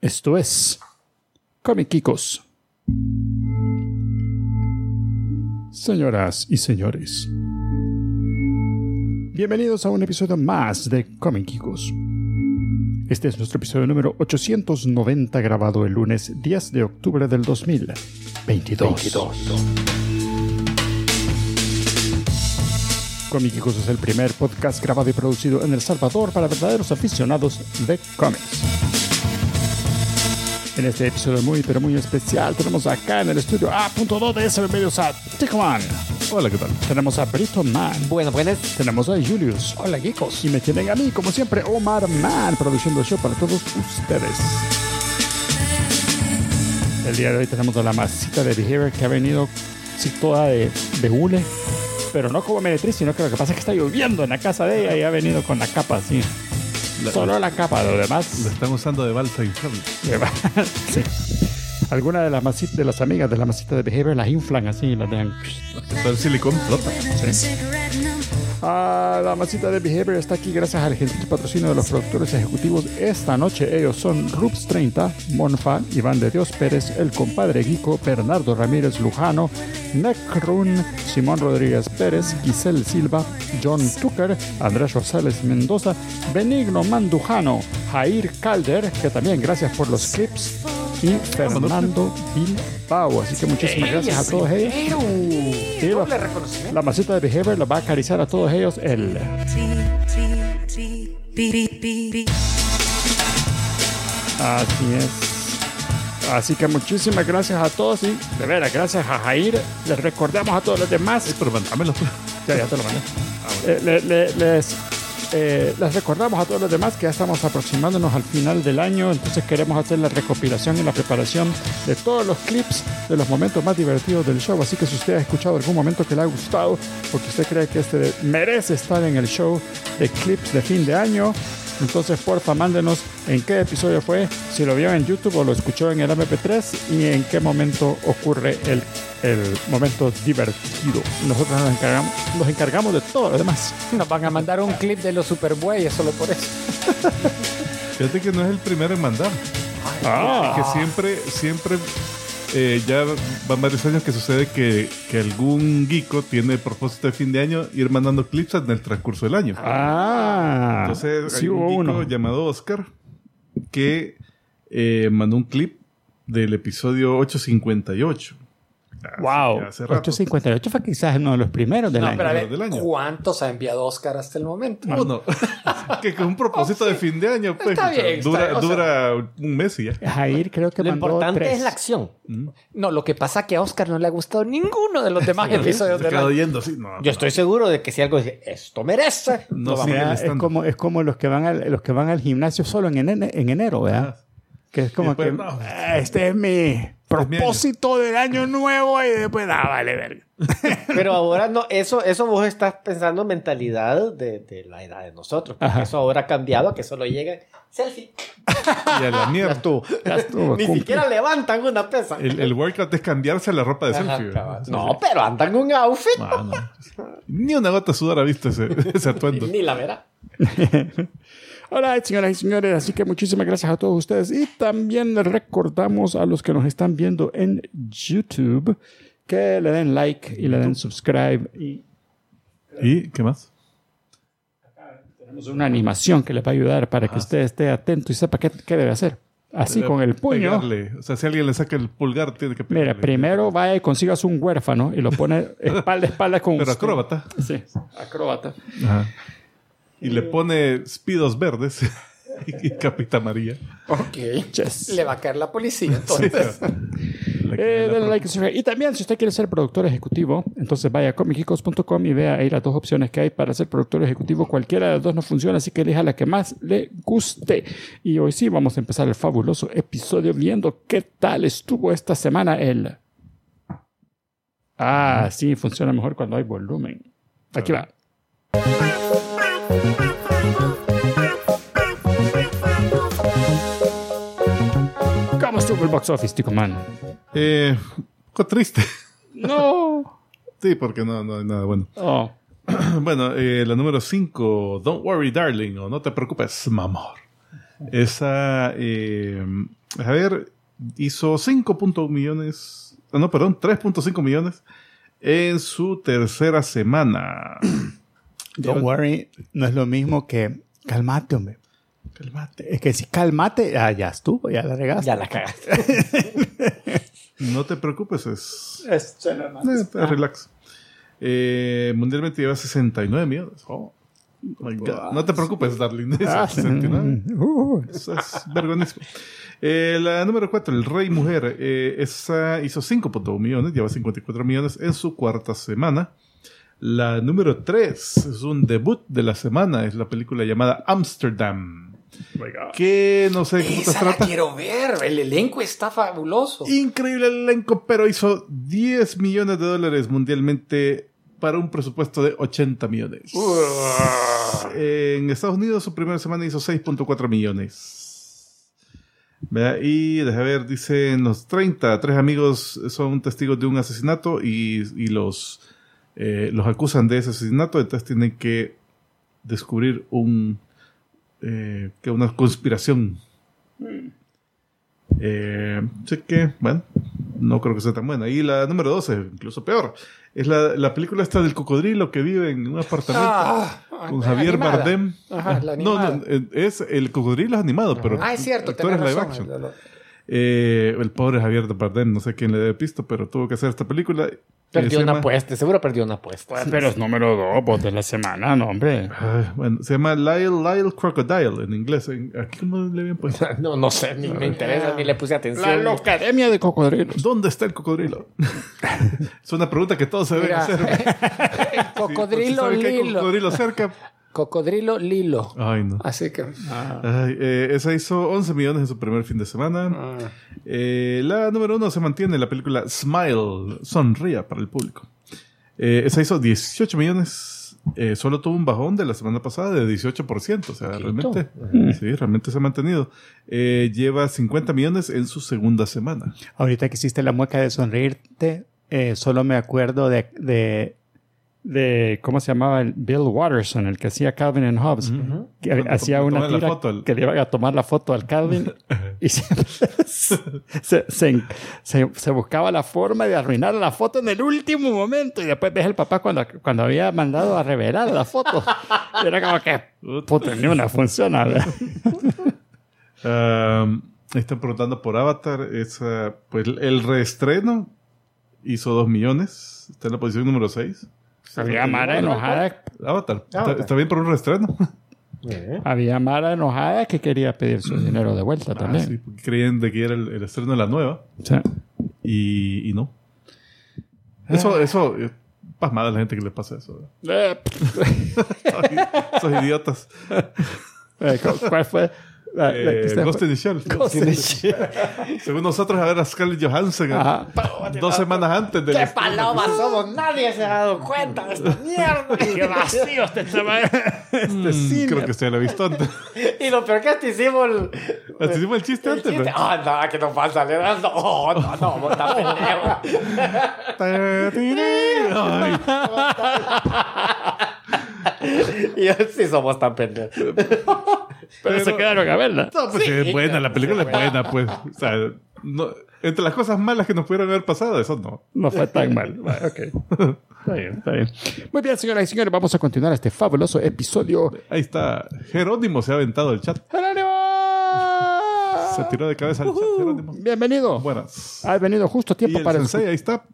Esto es Comic Kikos. Señoras y señores, bienvenidos a un episodio más de Comic Kikos. Este es nuestro episodio número 890 grabado el lunes 10 de octubre del 2022. Comic Kikos es el primer podcast grabado y producido en El Salvador para verdaderos aficionados de cómics. En este episodio muy pero muy especial tenemos acá en el estudio A.2 de SB Medios a Tickman. Hola, ¿qué tal? Tenemos a Brito Man. Bueno, buenas. Tenemos a Julius. Hola, geekos. Y me tienen a mí, como siempre, Omar Man, produciendo el show para todos ustedes. El día de hoy tenemos a la masita de Behavior que ha venido sí, toda de, de hule, pero no como meretriz, sino que lo que pasa es que está lloviendo en la casa de ella y ha venido con la capa así. La- Solo la capa, lo demás. Lo están usando de balsa inflable. sí. Algunas de las masitas, de las amigas de la masita de Behavior las inflan así y las dejan. Está el silicón flota. Ah, la masita de Behavior está aquí gracias al gentil patrocinio de los productores ejecutivos. Esta noche ellos son Rups 30, Monfa, Iván de Dios Pérez, El Compadre Guico, Bernardo Ramírez Lujano, Necrun, Simón Rodríguez Pérez, Giselle Silva, John Tucker, Andrés Rosales Mendoza, Benigno Mandujano, Jair Calder, que también gracias por los clips, y Fernando Bilbao. Así que muchísimas gracias a todos ellos. Sí, la- la masita de Behavior los va a acariciar a todos ellos el Así es. Así que muchísimas gracias a todos y de veras, gracias a Jair. Les recordamos a todos los demás. Eh, pero mandámelo. Ya, ya te lo mandé. Eh, le- le- les, eh, les recordamos a todos los demás que ya estamos aproximándonos al final del año, entonces queremos hacer la recopilación y la preparación de todos los clips de los momentos más divertidos del show. Así que si usted ha escuchado algún momento que le ha gustado, porque usted cree que este merece estar en el show de clips de fin de año, entonces porfa mándenos en qué episodio fue, si lo vio en YouTube o lo escuchó en el MP3 y en qué momento ocurre el, el momento divertido. Nosotros nos encargamos, nos encargamos de todo lo demás. Nos van a mandar un clip de los superbueyes solo por eso. Fíjate que no es el primero en mandar. Ah, Que siempre, siempre, eh, ya van varios años que sucede que, que algún geeko tiene el propósito de fin de año ir mandando clips en el transcurso del año. ah, Entonces, sí hay un hubo geeko uno. llamado Oscar que eh, mandó un clip del episodio 858. Así Wow, hace rato. 858 fue quizás uno de los primeros del No, año. pero a ver, del año. ¿cuántos ha enviado Oscar hasta el momento? Uno. que con un propósito de fin de año, pues. Está o sea, bien, está dura, bien, o sea- dura un mes y ya. Jair creo que Lo mandó importante tres. es la acción. No, lo que pasa es que a Oscar no le ha gustado ninguno de los demás episodios quedó año. yendo así. No, Yo estoy seguro de que si algo dice, esto merece. no, vamos el es como es como los que van al, los que van al gimnasio solo en, ene- en enero, ¿verdad? Ah. Que es como después, que no. "Ah, este es mi propósito del año nuevo y después ah, vale verga. Pero ahora no, eso, eso vos estás pensando en mentalidad de, de la edad de nosotros. Porque Ajá. eso ahora ha cambiado, que solo llega selfie. Y a la Ya mierda. estuvo. Ya estuvo, Ni cumple. siquiera levantan una pesa. El, el workout es cambiarse la ropa de Ajá, selfie. No, pero andan un outfit. No. Ni una gota de sudor ha visto ese, ese atuendo. Ni la verá. Hola, señoras y señores, así que muchísimas gracias a todos ustedes y también les recordamos a los que nos están viendo en YouTube que le den like y le den subscribe y ¿Y qué más? tenemos una animación que le va a ayudar para que usted esté atento y sepa qué, qué debe hacer. Así con el puño. Pegarle. O sea, si alguien le saca el pulgar, tiene que pegarle. Mira, primero vaya y consigas un huérfano y lo pone espalda a espalda con Pero usted. acróbata. Sí, acróbata. Ajá. Y le pone speedos verdes y capita amarilla. Ok. Yes. Le va a caer la policía, entonces. Le Eh, pro- like. Y también, si usted quiere ser productor ejecutivo, entonces vaya a comicicos.com y vea ahí las dos opciones que hay para ser productor ejecutivo. Cualquiera de las dos no funciona, así que elija la que más le guste. Y hoy sí vamos a empezar el fabuloso episodio viendo qué tal estuvo esta semana el. Ah, sí, funciona mejor cuando hay volumen. Aquí va. ¿Cómo estuvo el box office, Tico Man? Eh, un poco triste. No. Sí, porque no, no hay nada bueno. Oh. Bueno, eh, la número 5, Don't Worry Darling, o No te preocupes, mamor. Esa eh, A ver, hizo 5.1 millones. ah, No, perdón, 3.5 millones en su tercera semana. Don't worry, no es lo mismo que calmate, hombre. Calmate. Es que si calmate, ah, ya estuvo, ya la regaste. Ya la cagaste. No te preocupes, es. Es más. eh, relax. Eh, mundialmente lleva 69 millones. Oh, my God. No te preocupes, darling. Ah, 69. uh, Eso es vergonzoso. Eh, la número 4, el Rey Mujer. eh, esa hizo 5.1 millones, lleva 54 millones en su cuarta semana. La número 3 es un debut de la semana, es la película llamada Amsterdam. Que no sé de qué putas Esa la trata. quiero ver. El elenco está fabuloso. Increíble el elenco, pero hizo 10 millones de dólares mundialmente para un presupuesto de 80 millones. En Estados Unidos su primera semana hizo 6.4 millones. Vea, Y deja ver, dicen los 30, tres amigos son testigos de un asesinato y, y los, eh, los acusan de ese asesinato, entonces tienen que descubrir un, eh, que una conspiración. Eh, así que, bueno, no creo que sea tan buena. Y la número 12, incluso peor, es la, la película esta del cocodrilo que vive en un apartamento Ah, con Javier animada. Bardem. Ajá, la no, no, eh, es el cocodrilo es animado, pero Ah, es cierto, tú eres tenés live razón. action. Eh, el pobre Javier Bardem, no sé quién le debe pisto, pero tuvo que hacer esta película. Perdió una llama- apuesta, seguro perdió una apuesta. Pero es número dos pues, de la semana, no, hombre. Ay, bueno, se llama Lyle Lyle Crocodile en inglés. Aquí cómo le habían puesto. No, no sé, ni me interesa, ni le puse La atención. Locademia de Cocodrilos. ¿Dónde está el cocodrilo? es una pregunta que todos se deben hacer. Cocodrilo que hay Lilo. cocodrilo cerca. Cocodrilo Lilo. Ay, no. Así que. Ay, eh, esa hizo 11 millones en su primer fin de semana. Ah. Eh, la número uno se mantiene la película Smile, sonría para el público. Eh, esa hizo 18 millones. Eh, solo tuvo un bajón de la semana pasada de 18%. O sea, realmente, sí, realmente se ha mantenido. Eh, lleva 50 millones en su segunda semana. Ahorita que hiciste la mueca de sonreírte, eh, solo me acuerdo de, de, de- ¿cómo se llamaba? El Bill Watterson, el que hacía Calvin and Hobbes. Que Cuando hacía le una tira foto al- que le iban a tomar la foto al Calvin y se, se, se- se buscaba la forma de arruinar la foto en el último momento y después ves el papá cuando, cuando había mandado a revelar la foto. Y era como que, puta, ni una funciona. Um, están preguntando por Avatar. Esa, pues el reestreno hizo 2 millones. Está en la posición número 6. Había Mara enojada Avatar. Está, Avatar. está bien por un reestreno. Eh. Había Mara enojada que quería pedir su dinero de vuelta Ah, también. sí, porque creían de que era el, el estreno de la nueva. Sí. Y, y no. Eso, eso, eh, pasmada la gente que le pasa eso. Eh, Esos idiotas. eh, ¿cu- ¿Cuál fue? La- la que Eh, Ghost fue- in the Shell. Según nosotros, a ver a Scarlett Johansson Ajá. dos semanas antes del ¡Qué palomas somos! Nadie se ha dado cuenta de esta mierda. ¡Qué vacío este tema! Este Mm, cine. Creo que usted lo ha visto antes. Y lo peor que hasta hicimos el, Hasta hicimos el chiste el antes. chiste. ¿no? Ah, no, que no pasa. le das- No, no, no, pendejo. Y yo, sí somos tan pendejos. Pero se quedaron a verla. No, pues sí, es buena, la película es buena, pues. O sea, no- entre las cosas malas que nos pudieron haber pasado, eso no. No fue tan mal. Ok. Está bien, está bien. Muy bien, señoras y señores, vamos a continuar este fabuloso episodio. Ahí está. Jerónimo se ha aventado el chat. ¡Jerónimo! Se tiró de cabeza al chat, Jerónimo. Bienvenido. Buenas. Has venido justo a Y tiempo el para... sensei, ahí está.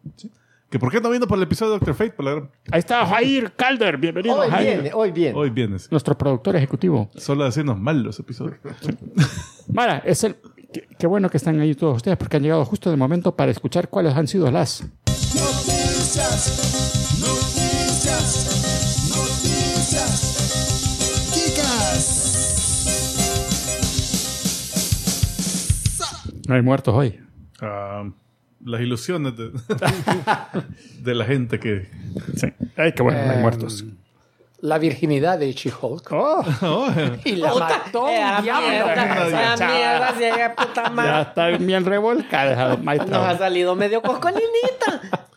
Que por qué no vino por el episodio de Doctor Fate, por la Ahí está Jair Calder. Bienvenido, Hoy Jair. viene, hoy viene. Hoy vienes. Nuestro productor ejecutivo. Solo decirnos mal los episodios. Mara, es el... Qué, qué bueno que están ahí todos ustedes porque han llegado justo de momento para escuchar cuáles han sido las... Noticias, noticias, noticias. Chicas. No hay muertos hoy. Las ilusiones de, de la gente que. Sí. Ay, qué bueno, no hay Em, muertos. La virginidad de She-Hulk. Oh, Oh, Y la mató un a diablo. mierda, esa Chava. mierda, si ella puta ya madre. está bien revolcada. Nos ha salido medio coscolinita.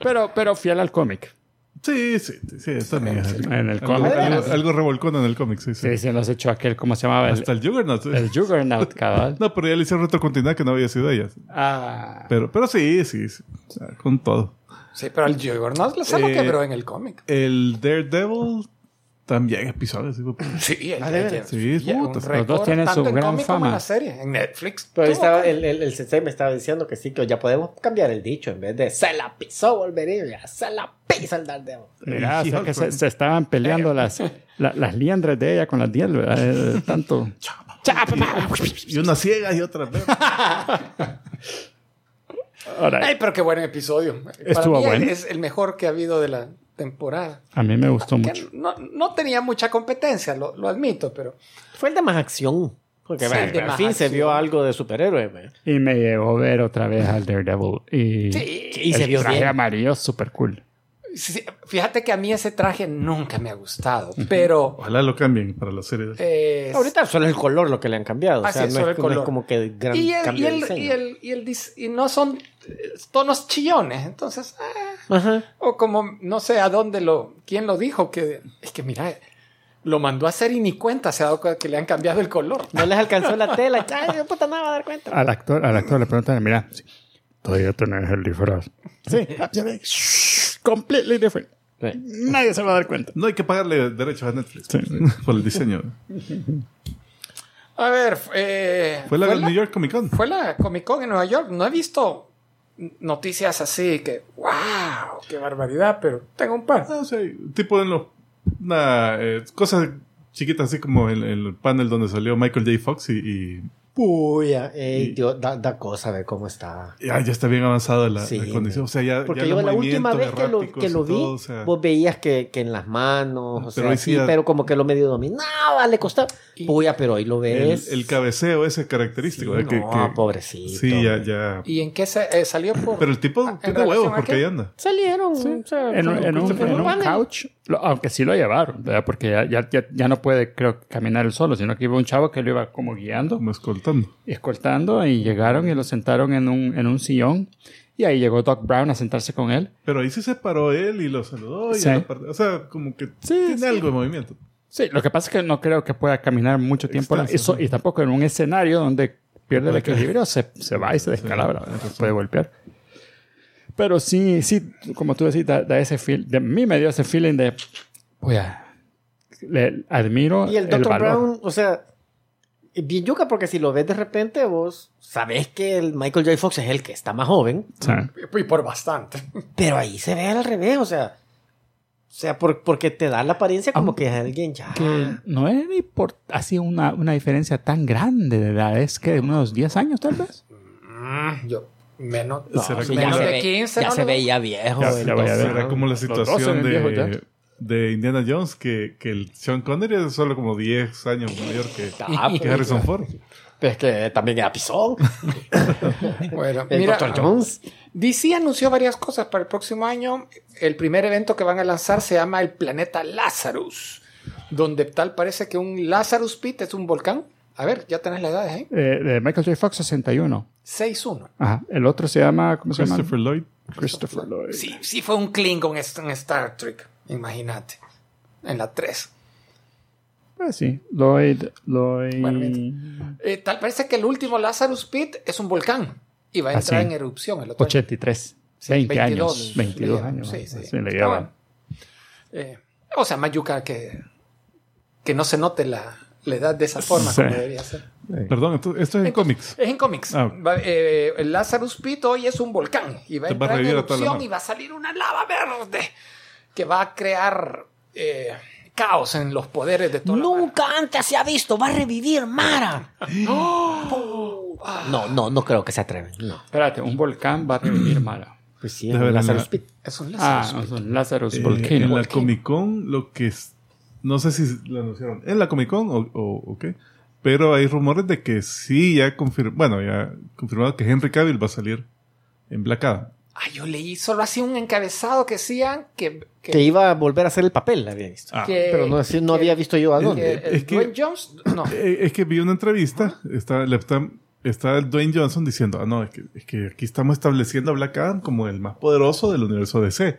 Pero, pero fiel al cómic. Sí, sí, sí, también. es En el algo, cómic. algo, algo revolcón en el cómic, sí, sí. Sí, se nos echó aquel, ¿cómo se llamaba? El, Hasta el Juggernaut. sí. el Juggernaut, cabal. No, pero ya le hicieron retrocontinuidad que no había sido ella. Ah, Pero, pero sí, sí, sí. Con todo. Sí, pero el Juggernaut se lo Eh, quebró en el cómic. El Daredevil también episodios. sí, Sí, el Ah, ¿de veras? Sí, ya, un puta. récord, dos tienen su gran en fama. la serie, en Netflix. Pero estaba, el, el, el sensei me estaba diciendo que sí, que ya podemos cambiar el dicho. En vez de se la pisó Wolverine, ya se la pisa el Daredevil. mira, o sea She-Hulk, que se, pues. se estaban peleando las, la- las liendres de ella con las 10, ¿verdad? Eh, tanto. Y una ciega y otra Ay, pero qué buen episodio. Estuvo Para mí bueno. es el mejor que ha habido de la temporada. a mí me gustó Que mucho. no, no tenía mucha competencia, lo, lo admito, pero Fue el de más acción. Porque Sí, bueno, el de al más fin se acción. vio algo de superhéroe. ve. Y me llegó a ver otra vez al Daredevil. Y, Sí, y se el vio traje bien. amarillo súper cool. sí, fíjate que a mí ese traje nunca me ha gustado, pero Ojalá lo cambien para la serie. eh, Ahorita solo es el color lo que le han cambiado. Ah, o sea, sí, no, solo es, el no es color. como que gran y el, y el, diseño. y el, y el y no son tonos chillones, entonces ah, Ajá. o como no sé a dónde lo quién lo dijo que es que mira lo mandó a hacer y ni cuenta se ha dado cuenta que le han cambiado el color. No les alcanzó la tela. Ay, puta, no me va a dar cuenta. Al actor, al actor le preguntan, mira, todavía tenés el disfraz. Sí, shh, completely different. Sí. Nadie se va a dar cuenta. No hay que pagarle derechos a Netflix Sí. por el diseño. A ver, eh, Fue la New York Comic Con. fue la Comic Con en Nueva York. No he visto noticias así que wow, qué barbaridad, pero tengo un par. No sé, tipo en los. Eh, cosas chiquitas, así como el, el panel donde salió Michael J. Fox y. y Puya, ey, Y- Dios, da, da cosa ver cómo está. ya, ya está bien avanzada la, Sí, la condición. O sea, ya. Porque ya yo la última vez que lo, que lo vi, todo, o sea, vos veías que, que en las manos, o Pero sea, sí, ya- pero como que lo medio dominaba, le costaba. Puya, pero hoy lo el, ves. el cabeceo ese característico. Sí, ¿eh? que, no, que- pobrecito. Sí, ya, ya. ¿Y en qué se eh, salió por? Pero el tipo en tiene huevos porque qué? ahí anda. Salieron, o sea, En, un- en un, en un couch, lo- aunque sí lo llevaron, ¿verdad? porque ya, ya, ya, ya no puede, creo, caminar él solo, sino que iba un chavo que lo iba como guiando, Como escoltando. Escoltando, y llegaron y lo sentaron en un, en un sillón, y ahí llegó Doc Brown a sentarse con él. Pero ahí sí se paró él y lo saludó. Y Sí. a o sea, como que Sí, tiene sí. algo de movimiento. Sí, lo que pasa es que no creo que pueda caminar mucho tiempo Extenso, sí. y tampoco en un escenario donde pierde el equilibrio, se, se va y se descalabra, tienes puede golpear. Pero sí, sí, como tú decís, da, da ese feel, de mí me dio ese feeling de, oye, le admiro Y el Dr. valor. Brown, o sea, bien yuca porque si lo ves de repente, vos sabés que el Michael J. Fox es el que está más joven, sea, Y por bastante. pero ahí se ve al revés, o sea, o sea, por- porque te da la apariencia como que es alguien ya. que no es ni por así una, una diferencia tan grande de edad, es que unos 10 años tal vez. Mm, yo menos, No, ¿Será sí, ya menos se de ve, 15. ya no se veía viejo. Ya- ya voy a entonces, ver. Será como la situación ya. de, de Indiana Jones, que, que el Sean Connery es solo como 10 años mayor que, Ah, que Harrison Ford. Es que también era Pisón. Bueno, El mira, Dr. Jones. DC anunció varias cosas para el próximo año. El primer evento que van a lanzar se llama el planeta Lazarus, donde tal parece que un Lazarus Pit es un volcán. A ver, ya tenés la edad ahí. Eh, de Michael J. Fox 61. 6-1. Ajá. El otro se llama, ¿cómo se llama? Christopher Lloyd. Christopher Lloyd. Sí, sí fue un Klingon en Star Trek, imagínate. En la 3. Pues sí, Lloyd, Lloyd. Bueno, bien. Eh, tal parece que el último Lazarus Pit es un volcán y va a Ah, entrar sí. en erupción el otro año. 83. 20 años. 22 le años. Sí, sí. Sí, le llevan. bueno. Eh, o sea, Mayuca que, que no se note la, la edad de esa forma Sí. como debería ser. Perdón, esto, esto es en cómics. Es en cómics. Ah. Va- eh, el Lazarus Pit hoy es un volcán y va a Te va a entrar en erupción y va a salir una lava verde que va a crear eh, caos en los poderes de toda la Nunca antes se ha visto, va a revivir Mara. No, no, no creo que se atreven. No. Espérate, un volcán va a revivir Mara. Pues sí, Déjame ver Lazarus la- Pit. Es un Ah, Lazarus es un Lazarus Eh, Volcano. en la. Comic Con, lo que es. No sé si lo anunciaron en la Comic Con o, o, o qué. Pero hay rumores de que sí, ya confirmado. Bueno, ya confirmado que Henry Cavill va a salir en Black Adam. Ah, yo leí solo así un encabezado que decían que, que, Que iba a volver a hacer el papel, había visto. Ah, que- Pero no, no que- había visto yo a dónde. Es que- Dwayne Jones, no, Eh, es que vi una entrevista, está, está, está el Dwayne Johnson diciendo, ah, no, es que, es que aquí estamos estableciendo a Black Adam como el más poderoso del universo DC.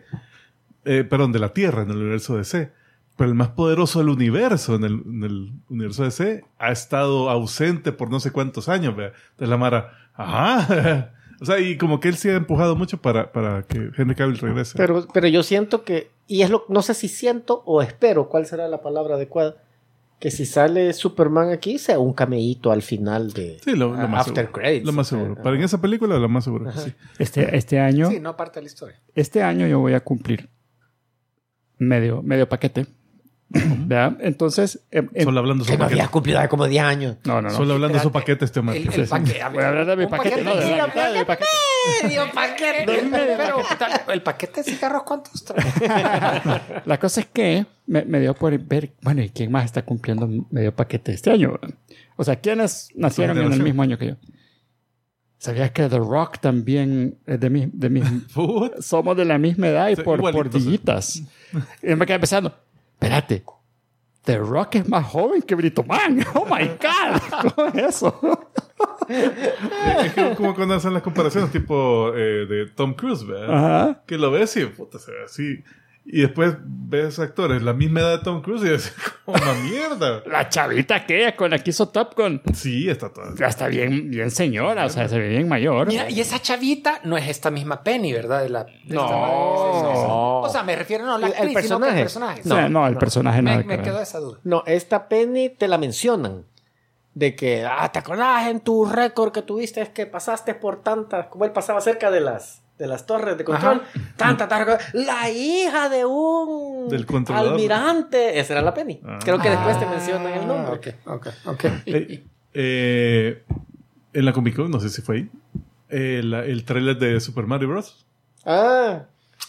eh, perdón, de la Tierra en el universo DC. Pero el más poderoso del universo en el, en el universo DC ha estado ausente por no sé cuántos años. ¿vea? Entonces la Mara, ajá. O sea, y como que él se ha empujado mucho para, para que Henry Cavill regrese. Pero, pero yo siento que, y es lo, no sé si siento o espero, cuál será la palabra adecuada, que si sale Superman aquí sea un cameíto al final de sí, lo, lo más After seguro. Credits. Lo más seguro. Para en esa película, lo más seguro. Sí. Este, este año, Sí, no parte de la historia. este año yo voy a cumplir medio, medio paquete. ¿Verdad? Entonces, em- Solo hablando de Que su no paquete. había cumplido como 10 años. no, no, no. Solo hablando de su paquete este hombre. El, el paquete. Voy a hablar de mi paquete, no, de la mitad de mi paquete. Medio paquete. Pero, el paquete de cigarros, ¿cuántos trae? La cosa es que me, me dio por ver, bueno, ¿y quién más está cumpliendo medio paquete este año? O sea, ¿quiénes nacieron en el mismo año que yo? ¿Sabías que The Rock también es de mi, de mi somos de la misma edad y por, por dillitas? Y me quedé pensando, espérate, The Rock es más joven que Brito Man. Oh my God, ¿cómo es eso? Es que como cuando hacen las comparaciones tipo eh, de Tom Cruise, ¿verdad? Ajá. Que lo ves y puta, se ve así. Y después ves actores la misma edad de Tom Cruise y dices, como una mierda. La chavita aquella con la que hizo Top Gun. Sí, está todo. Ya está bien, bien señora, o sea, se ve bien mayor. Mira, y esa chavita no es esta misma Penny, ¿verdad? De la, de No. esta. O sea, me refiero no a la El- el actriz, sino que al personaje. personaje. O sea, no, el personaje me, nada me ver. quedó esa duda. No, esta Penny te la mencionan. De que, ah, ¿te acordás en tu récord que tuviste es que pasaste por tantas, como él pasaba cerca de las, de las torres de control? Tanta, tanta, la hija de un Del almirante. Esa era la Penny. Ah. Creo que después te mencionan el nombre. Ah, Ok, ok, ok. Eh, eh, en la Comic Con, no sé si fue ahí, eh, la- el trailer de Super Mario Bros. Ah,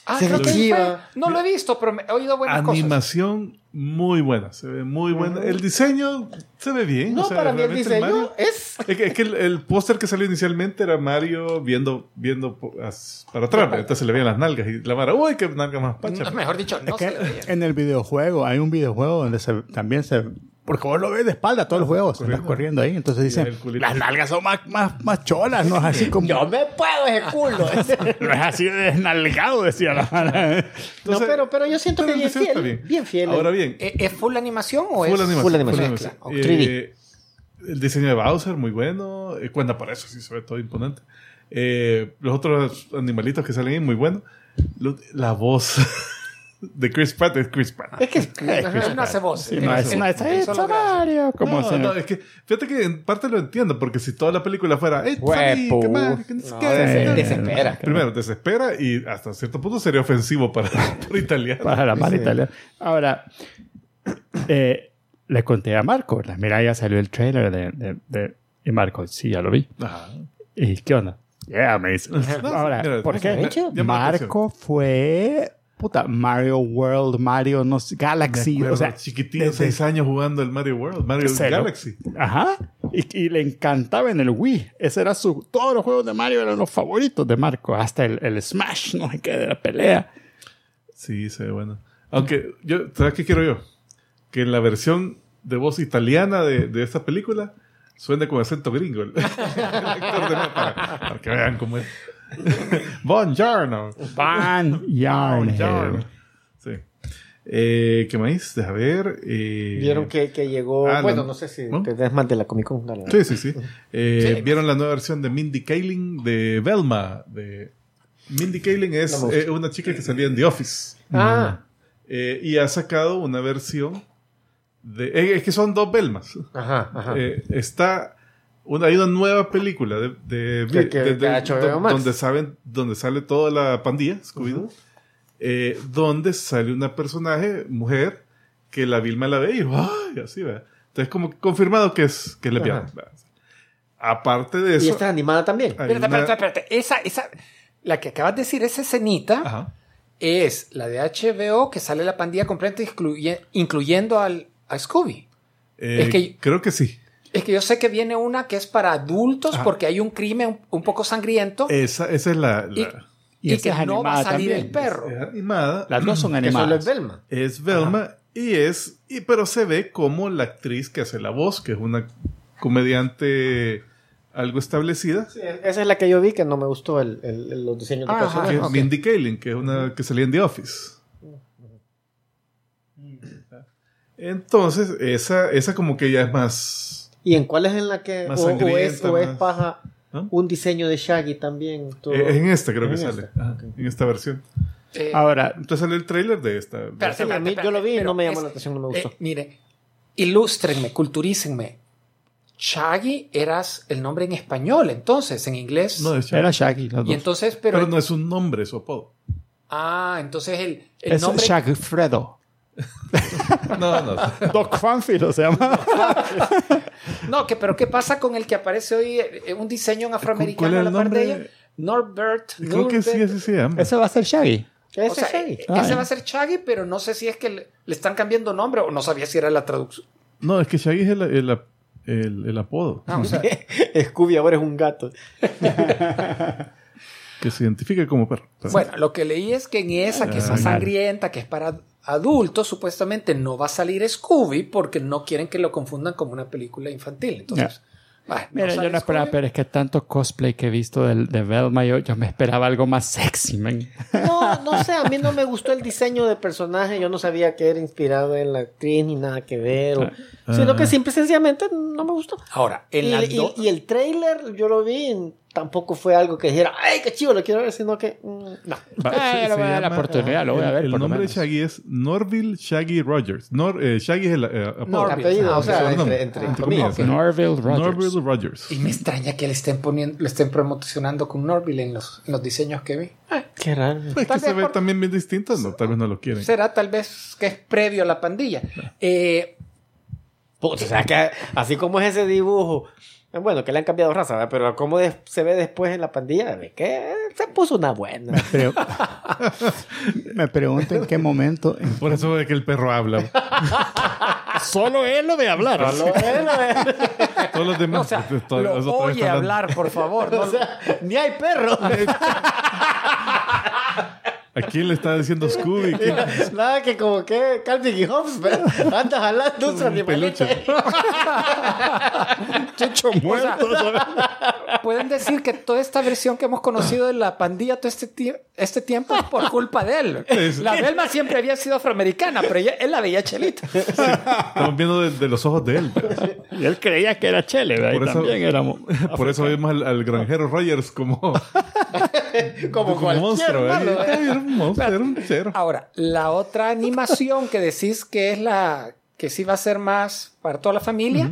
Ah, Se creo ve que chiva. fue- No lo he visto, pero me- he oído buenas cosas. Animación muy buena, se ve muy buena. El diseño se ve bien. no, o sea, para mí el diseño Mario- es. Es que, es que el, el póster que salió inicialmente era Mario viendo, viendo para atrás, entonces se le veían las nalgas y la mara, uy, qué nalga más pacha. No, mejor dicho, no Es que se le veía. en el videojuego, hay un videojuego donde se, también se... Porque vos lo ves de espalda todo el juego, Corriendo. corriendo ahí. Entonces dicen, las nalgas son más, más, más cholas, no es así como... Yo me puedo ese culo. no es así de desnalgado, decía la mala. no, pero, pero yo siento pero que bien fiel. está Bien, fiel. Ahora bien, ¿E- ¿Es full animación o full es animación. full animación, animación. claro. 3D. Eh, el diseño de Bowser, muy bueno. Eh, cuenta para eso, sí se ve todo imponente. Eh, los otros animalitos que salen ahí, muy bueno. La voz de Chris Pratt es Chris Pratt. Es que Él no hace voz. Sí, no, es graba. Mario, como no, no, es que fíjate que en parte lo entiendo, porque si toda la película fuera, ¡eh, qué mal! no No, qué", ¿no? desespera. Primero, desespera y hasta cierto punto sería ofensivo para, para italiano. para la mar Sí. italiana. Ahora, eh, le conté a Marco, ¿verdad? mira, ya salió el trailer de, de- de- y Marco, sí, ya lo vi. Ajá. ¿Y qué onda? Yeah, me dice. Ahora, mira, ¿por no, qué? Marco fue... Puta, Mario World, Mario no sé, Galaxy, acuerdo, o sea... chiquitito, desde- seis años jugando el Mario World, Mario Cero. Galaxy. Ajá. Y, y le encantaba en el Wii. Ese era su. Todos los juegos de Mario eran los favoritos de Marco. Hasta el, el Smash, no sé qué, de la pelea. Sí, se ve bueno. Aunque, yo, ¿sabes qué quiero yo? Que en la versión de voz italiana de, de esta película suene con acento gringo. El, el actor de para, para que vean cómo es. Buongiorno. Buongiorno. Sí. Eh, ¿Qué más? Deja ver. eh, Vieron que, que llegó. Ah, bueno, no. no sé si ¿No? te des más de la Comic Con. dale. Sí, sí, sí. Eh, Sí. ¿Vieron la nueva versión de Mindy Kaling de Velma? De... Mindy Kaling es No eh, una chica que salía en The Office. Ah, Eh, y ha sacado una versión de... eh, es que son dos Velmas. ajá, ajá. Eh, está... Una, hay una nueva película de, de, de- de- de HBO do- Max. donde saben donde sale toda la pandilla Scooby-Doo eh, donde sale una personaje mujer que la Vilma la ve y ¡ay! así ¿verdad? entonces como confirmado que es que es lesbiana aparte de y eso esta es animada también. Espérate, una- espérate, espérate. Esa, esa, la que acabas de decir, esa escenita, Ajá. es la de HBO que sale la pandilla completa, incluye- incluyendo al, a Scooby. Eh, Es que- creo que sí Es que yo sé que viene una que es para adultos Ajá. porque hay un crimen un, poco sangriento esa, esa es la, la- y, y y esa que es no va a animada salir también. el perro. es animada Las dos son solo es animadas. Velma. Es Velma y es, y, pero se ve como la actriz que hace la voz, que es una comediante algo establecida, Sí, esa es la que yo vi que no me gustó el, el- el- los diseños de Ajá. que personajes. es ok. Mindy Kaling, que es una que salía en The Office. Entonces, esa, esa como que ya es más... ¿Y en cuál es en la que Más o, o es, o es más- paja ¿no? un diseño de Shaggy también? todo? eh, en esta creo que En sale. esta, Ajá, En esta versión. Eh, Ahora, Entonces sale el trailer de esta. Espérate, Sí, a mí- espérate, yo lo vi y pero no me llamó es- la atención, no me gustó. eh, mire, ilústrenme, culturícenme. Shaggy eras el nombre en español, entonces, en inglés. No, es Shaggy. era Shaggy. Los y dos. entonces, pero. Pero no es un nombre, su apodo. Ah, entonces el, el es nombre. Shagfredo. No, no. Doc Fanfield se llama. No, que, pero ¿qué pasa con el que aparece hoy? eh, un diseño en ¿Cuál afroamericano a la par de ella. Norbert. Creo que sí, así se llama. Ese va a ser Shaggy. Ese O sea, Shaggy. eh, Ah, ese ya. va a ser Shaggy, pero no sé si es que le, le están cambiando nombre o no sabía si era la traducción. No, es que Shaggy es el, el, el- el apodo. Ah, o sea, Scooby ahora es un gato. Que se identifica como perro. Bueno, lo que leí es que en esa que es más Ah, sangrienta, que es para adultos, supuestamente no va a salir Scooby porque no quieren que lo confundan como una película infantil. Entonces, bueno, Mira, yo no esperaba, Scooby. pero es que tanto cosplay que he visto del, de Velma, yo, yo me esperaba algo más sexy, man. No, no sé, a mí no me gustó el diseño de personaje. Yo no sabía que era inspirado en la actriz ni nada que ver. o- Sino que simple y sencillamente no me gustó. Ahora, en Y, la y- y el trailer yo lo vi, tampoco fue algo que dijera, ¡ay, qué chivo, lo quiero ver! Sino que, mm, no. Va, Ah, se- se la llama- oportunidad, lo voy a el- ver, El nombre de. Shaggy es Norville Shaggy Rogers. Nor, eh, Shaggy es el eh. Norville. Apellido, Ah, o sea, entre, Nombre, entre, entre comillas. comillas. Norville Rogers. Norville Rogers. y me extraña que le estén poniendo, le estén promocionando con Norville en los, en los diseños que vi. Eh, Qué raro. Es que se ve por- también bien distinto, no, tal vez no lo quieren. será tal vez que es previo a la pandilla. Eh, Puta, o sea, que así como es ese dibujo, bueno, que le han cambiado raza, ¿verdad? pero como de- se ve después en la pandilla, ve que se puso una buena. Pero- me pregunto en qué momento. en- Por eso es que el perro habla. Solo él lo de hablar. Todos los demás. o sea, pues, todos- lo los otros oye hablar, por favor. no- Ni hay perro. ¿A quién le está diciendo Scooby? ¿Quién- Nada que como que Calvin y Hobbes, ¿verdad? anda jalando un animalito. peluche. Chucho muerto. Pueden decir que toda esta versión que hemos conocido de la pandilla todo este, tie- este tiempo es por culpa de él. Sí. La Belma siempre había sido afroamericana, pero ella, él la veía chelita. Estamos viendo de, de los ojos de él. Y él creía que era Chele, ¿verdad? Por Y eso- también éramos. Por eso vemos al, al granjero Rogers como, Como como cualquier monstruo. ¿eh? malo, ¿verdad? Era un monstruo, era un cero. Ahora, la otra animación que decís que es la que sí va a ser más para toda la familia,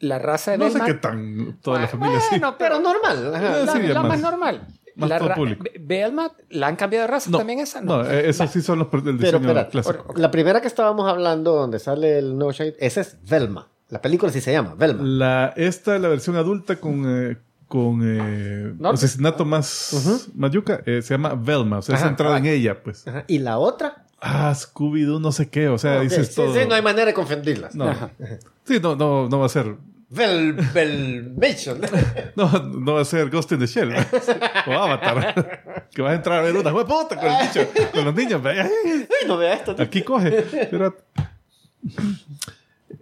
la raza de No sé qué tan toda la Ah, familia sí. bueno, pero Pero normal. ajá. la, sí, la más- más, normal. más la todo público. Be- Belma, ¿la han cambiado de raza también esa? No, eh, esos sí son los per- del Pero diseño espera, clásico. la primera que estábamos hablando, donde sale el nuevo Shaggy, esa es Velma. La película sí se llama Velma. La, esta, la versión adulta con, eh, con eh, ¿No? asesinato más mayuca, eh, se llama Velma. O sea, es centrada en ella, pues. Ajá. Y la otra, Ah, Scooby-Doo, no sé qué. O sea, dices sí, todo. sí, no hay manera de confundirlas. No. Sí, no, no, no va a ser. Vel, Velmation. No, no va a ser Ghost in the Shell. o Avatar. que vas a entrar a ver una puta con el bicho, con los niños. Ay, no vea esto. Aquí coge. Pero-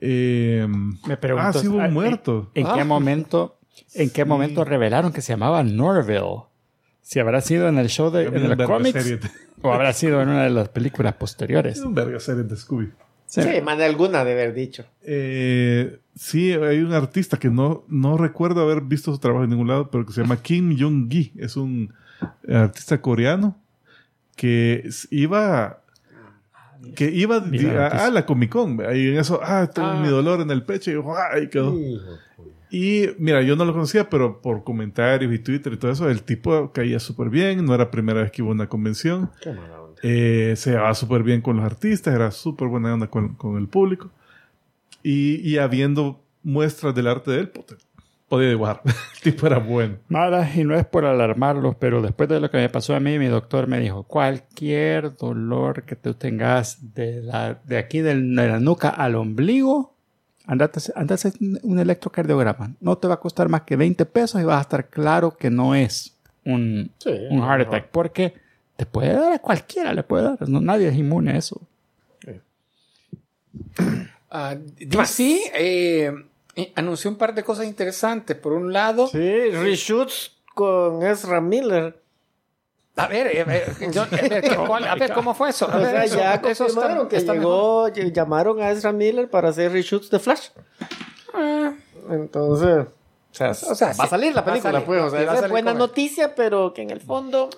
Eh, Me pregunto. ah, sí hubo ah, un muerto. ¿En, en qué momento, en qué momento revelaron que se llamaba Norville? Si habrá sido en el show de en verga cómics. O habrá sido en una de las películas posteriores. Es un verga serie de Scooby. Sí. Sí, más de alguna de haber dicho. Eh, sí, hay un artista que no, no recuerdo haber visto su trabajo en ningún lado, pero que se llama Kim Jong-gi. Es un artista coreano que iba que iba a, a la Comic Con y en eso, ah, tengo Ah. mi dolor en el pecho y, ¡guau! y quedó. Y mira, yo no lo conocía, pero por comentarios y Twitter y todo eso, el tipo caía súper bien, no era primera vez que iba a una convención. Qué mala onda. Eh, se llevaba súper bien con los artistas, era súper buena onda con, con el público. Y, y habiendo muestras del arte de él, podía dibujar. el tipo era bueno. Nada, y no es por alarmarlos, pero después de lo que me pasó a mí, mi doctor me dijo, cualquier dolor que tú tengas de, la, de aquí del- de la nuca al ombligo, andate, andate a hacer un electrocardiograma. No te va a costar más que 20 pesos y vas a estar claro que no es un, Sí, un heart mejor. attack, porque te puede dar a cualquiera, le puede dar. No, nadie es inmune a eso. Ah, DC eh, eh, anunció un par de cosas interesantes. Por un lado, Sí, reshoots con Ezra Miller. A ver, eh, yo- a ver, ¿qué- cuál- a ver, ¿cómo fue eso? A O sea, eso- ya confirmaron que está mejor. llegó, llamaron a Ezra Miller para hacer reshoots de Flash. Entonces, o sea, O sea, va a salir la película, salir. pues. O sea, va a salir buena noticia, pero que en el fondo.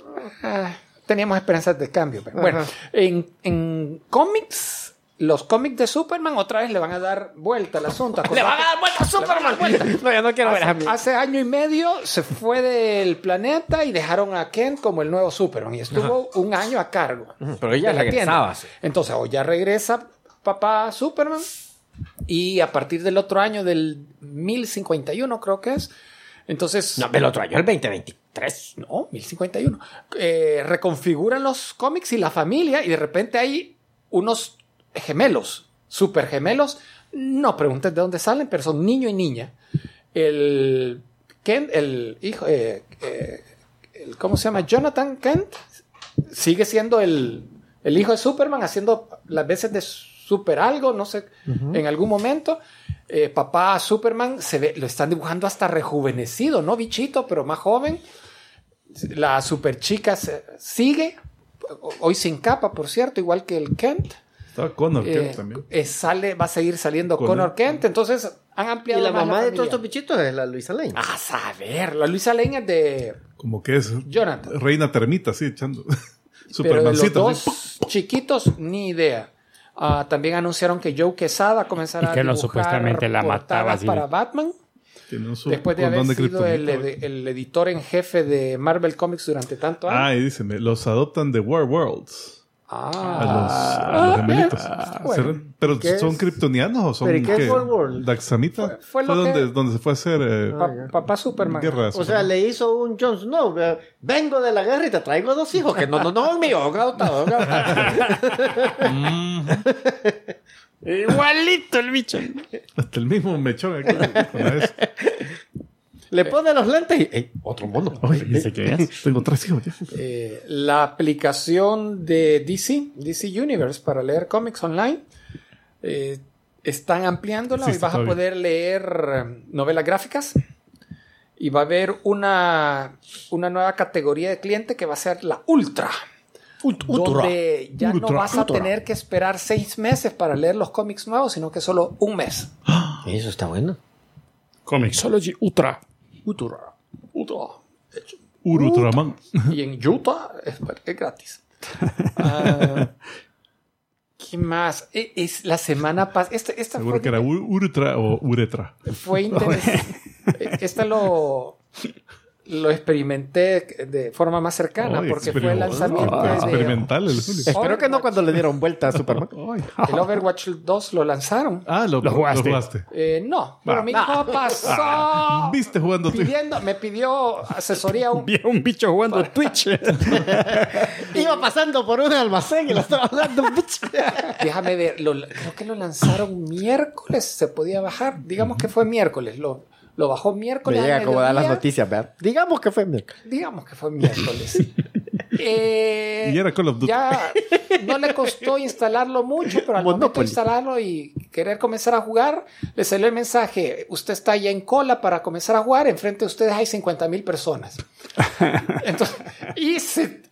Ah, teníamos esperanzas de cambio. pero bueno, en, en cómics, los cómics de Superman otra vez le van a dar vuelta al asunto. ¡Le van a dar vuelta a Superman! No, ya no quiero ver a mí. Hace año y medio se fue del planeta y dejaron a Kent como el nuevo Superman y estuvo un año a cargo. Pero ella regresaba, sí. Entonces, hoy ya regresa papá Superman y a partir del otro año, del 1051 creo que es, entonces... No, el otro año, el 2023. No, 1051. Eh, reconfiguran los cómics y la familia y de repente hay unos gemelos, super gemelos. No preguntes de dónde salen, pero son niño y niña. El Kent, el hijo, eh, eh, el- ¿cómo se llama? Jonathan Kent sigue siendo el, el hijo de Superman, haciendo las veces de super algo, no sé, en algún momento. Eh, papá Superman se ve, lo están dibujando hasta rejuvenecido, no bichito, pero más joven. La super chica sigue, hoy sin capa, por cierto, igual que el Kent. Estaba Connor Eh, Kent también. eh, sale, va a seguir saliendo Connor. Connor Kent, entonces han Y ampliado la más mamá de todos estos bichitos es la Luisa Lane. A saber, la Luisa Lane es de Como que es Jonathan. reina termita, así, echando. Pero de los dos chiquitos, ni idea. Ah, también anunciaron que Joe Quesada va a comenzar Y a que no, dibujar supuestamente la mataba así. para Batman. Su- Después de haber sido el, editor en jefe de Marvel Comics durante tanto años. Ah, y dicen, los adoptan de War Worlds. Ah, A los, a los gemelitos. bueno. ¿Será- ¿Pero ¿Qué son es? kryptonianos o son ¿Pero y qué es World? ¿Daxamita? Fue- Fue, fue lo que- donde, donde se fue a hacer eh, pa- papá Superman. guerra. O sea, le hizo un Jon Snow. Vengo de la guerra y te traigo dos hijos. Que no, no, no, son adoptados. Igualito el bicho. Hasta el mismo mechón aquí. Le pone los lentes y. ¡Ey! Otro mono. Que es. Tengo tres hijos ya. Eh, la aplicación de DC, DC Universe, para leer cómics online, eh, están ampliándola Sí, y vas a bien. poder leer eh, novelas gráficas. Y va a haber una, una nueva categoría de cliente que va a ser la Ultra. Donde ya no Ultra, vas a Ultra. tener que esperar seis meses para leer los cómics nuevos, sino que solo un mes. Eso está bueno. Comixology Ultra. Ultra. Ultra. Urutraman. Y en Utah es, es gratis. Ah, ¿Qué más? E- Es la semana pasada. Esta, esta Seguro fue, que era Urutra o Uretra. fue interesante. Esta lo, lo experimenté de forma más cercana Ay, porque fue el lanzamiento Ah, de experimental el. Espero que no cuando le dieron vuelta a Superman. el Overwatch 2 lo lanzaron. Ah, lo, Lo jugaste. jugaste. Eh, no, pero Ah. mi hijo pasó Ah, ¿Viste jugando pidiendo, me pidió asesoría un, un bicho jugando Twitch. Iba pasando por un almacén y lo estaba bicho. Déjame ver, lo- creo que lo lanzaron miércoles, se podía bajar. Digamos que fue miércoles, lo, lo bajó Me miércoles. llega al a acomodar las noticias, ¿verdad? Digamos que fue miércoles. Digamos que fue miércoles. Eh, Y era Call of Duty. Ya no le costó instalarlo mucho, pero al momento de instalarlo y querer comenzar a jugar, le salió el mensaje, usted está ya en cola para comenzar a jugar, enfrente de ustedes hay 50 mil personas. Entonces, y se,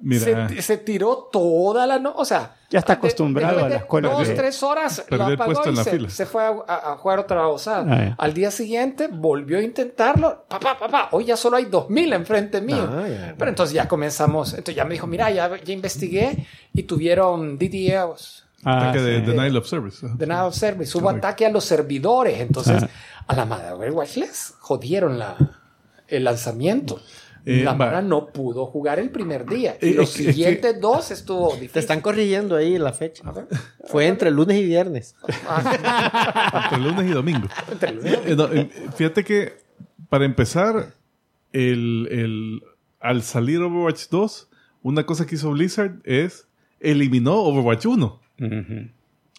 Mira. se, se tiró toda la noche, o sea... Ya está de- acostumbrado después a de las colas Dos, de- tres horas lo apagó puesto en y la se, fila. se fue a, a- a jugar otra babosada. Ah. Al día siguiente volvió a intentarlo. Papá, papá, hoy ya solo hay dos mil enfrente mío. Ah, ya. Pero entonces ya comenzamos. Entonces ya me dijo, mira, ya, ya investigué y tuvieron DDoS. Ah, Ataque de sí. Denial of Service. De nada of service. Hubo ataque a los servidores. Entonces, Ah. a la madre de Overwatch les jodieron la, el lanzamiento. Eh. Mara no pudo jugar el primer día. Y Eh, los siguientes dos estuvo difícil. Te están corrigiendo ahí la fecha. Fue entre lunes y viernes. Entre lunes y domingo. Eh, no, eh, fíjate que, para empezar, el, el- al salir Overwatch 2, una cosa que hizo Blizzard es eliminó Overwatch 1. Ujú.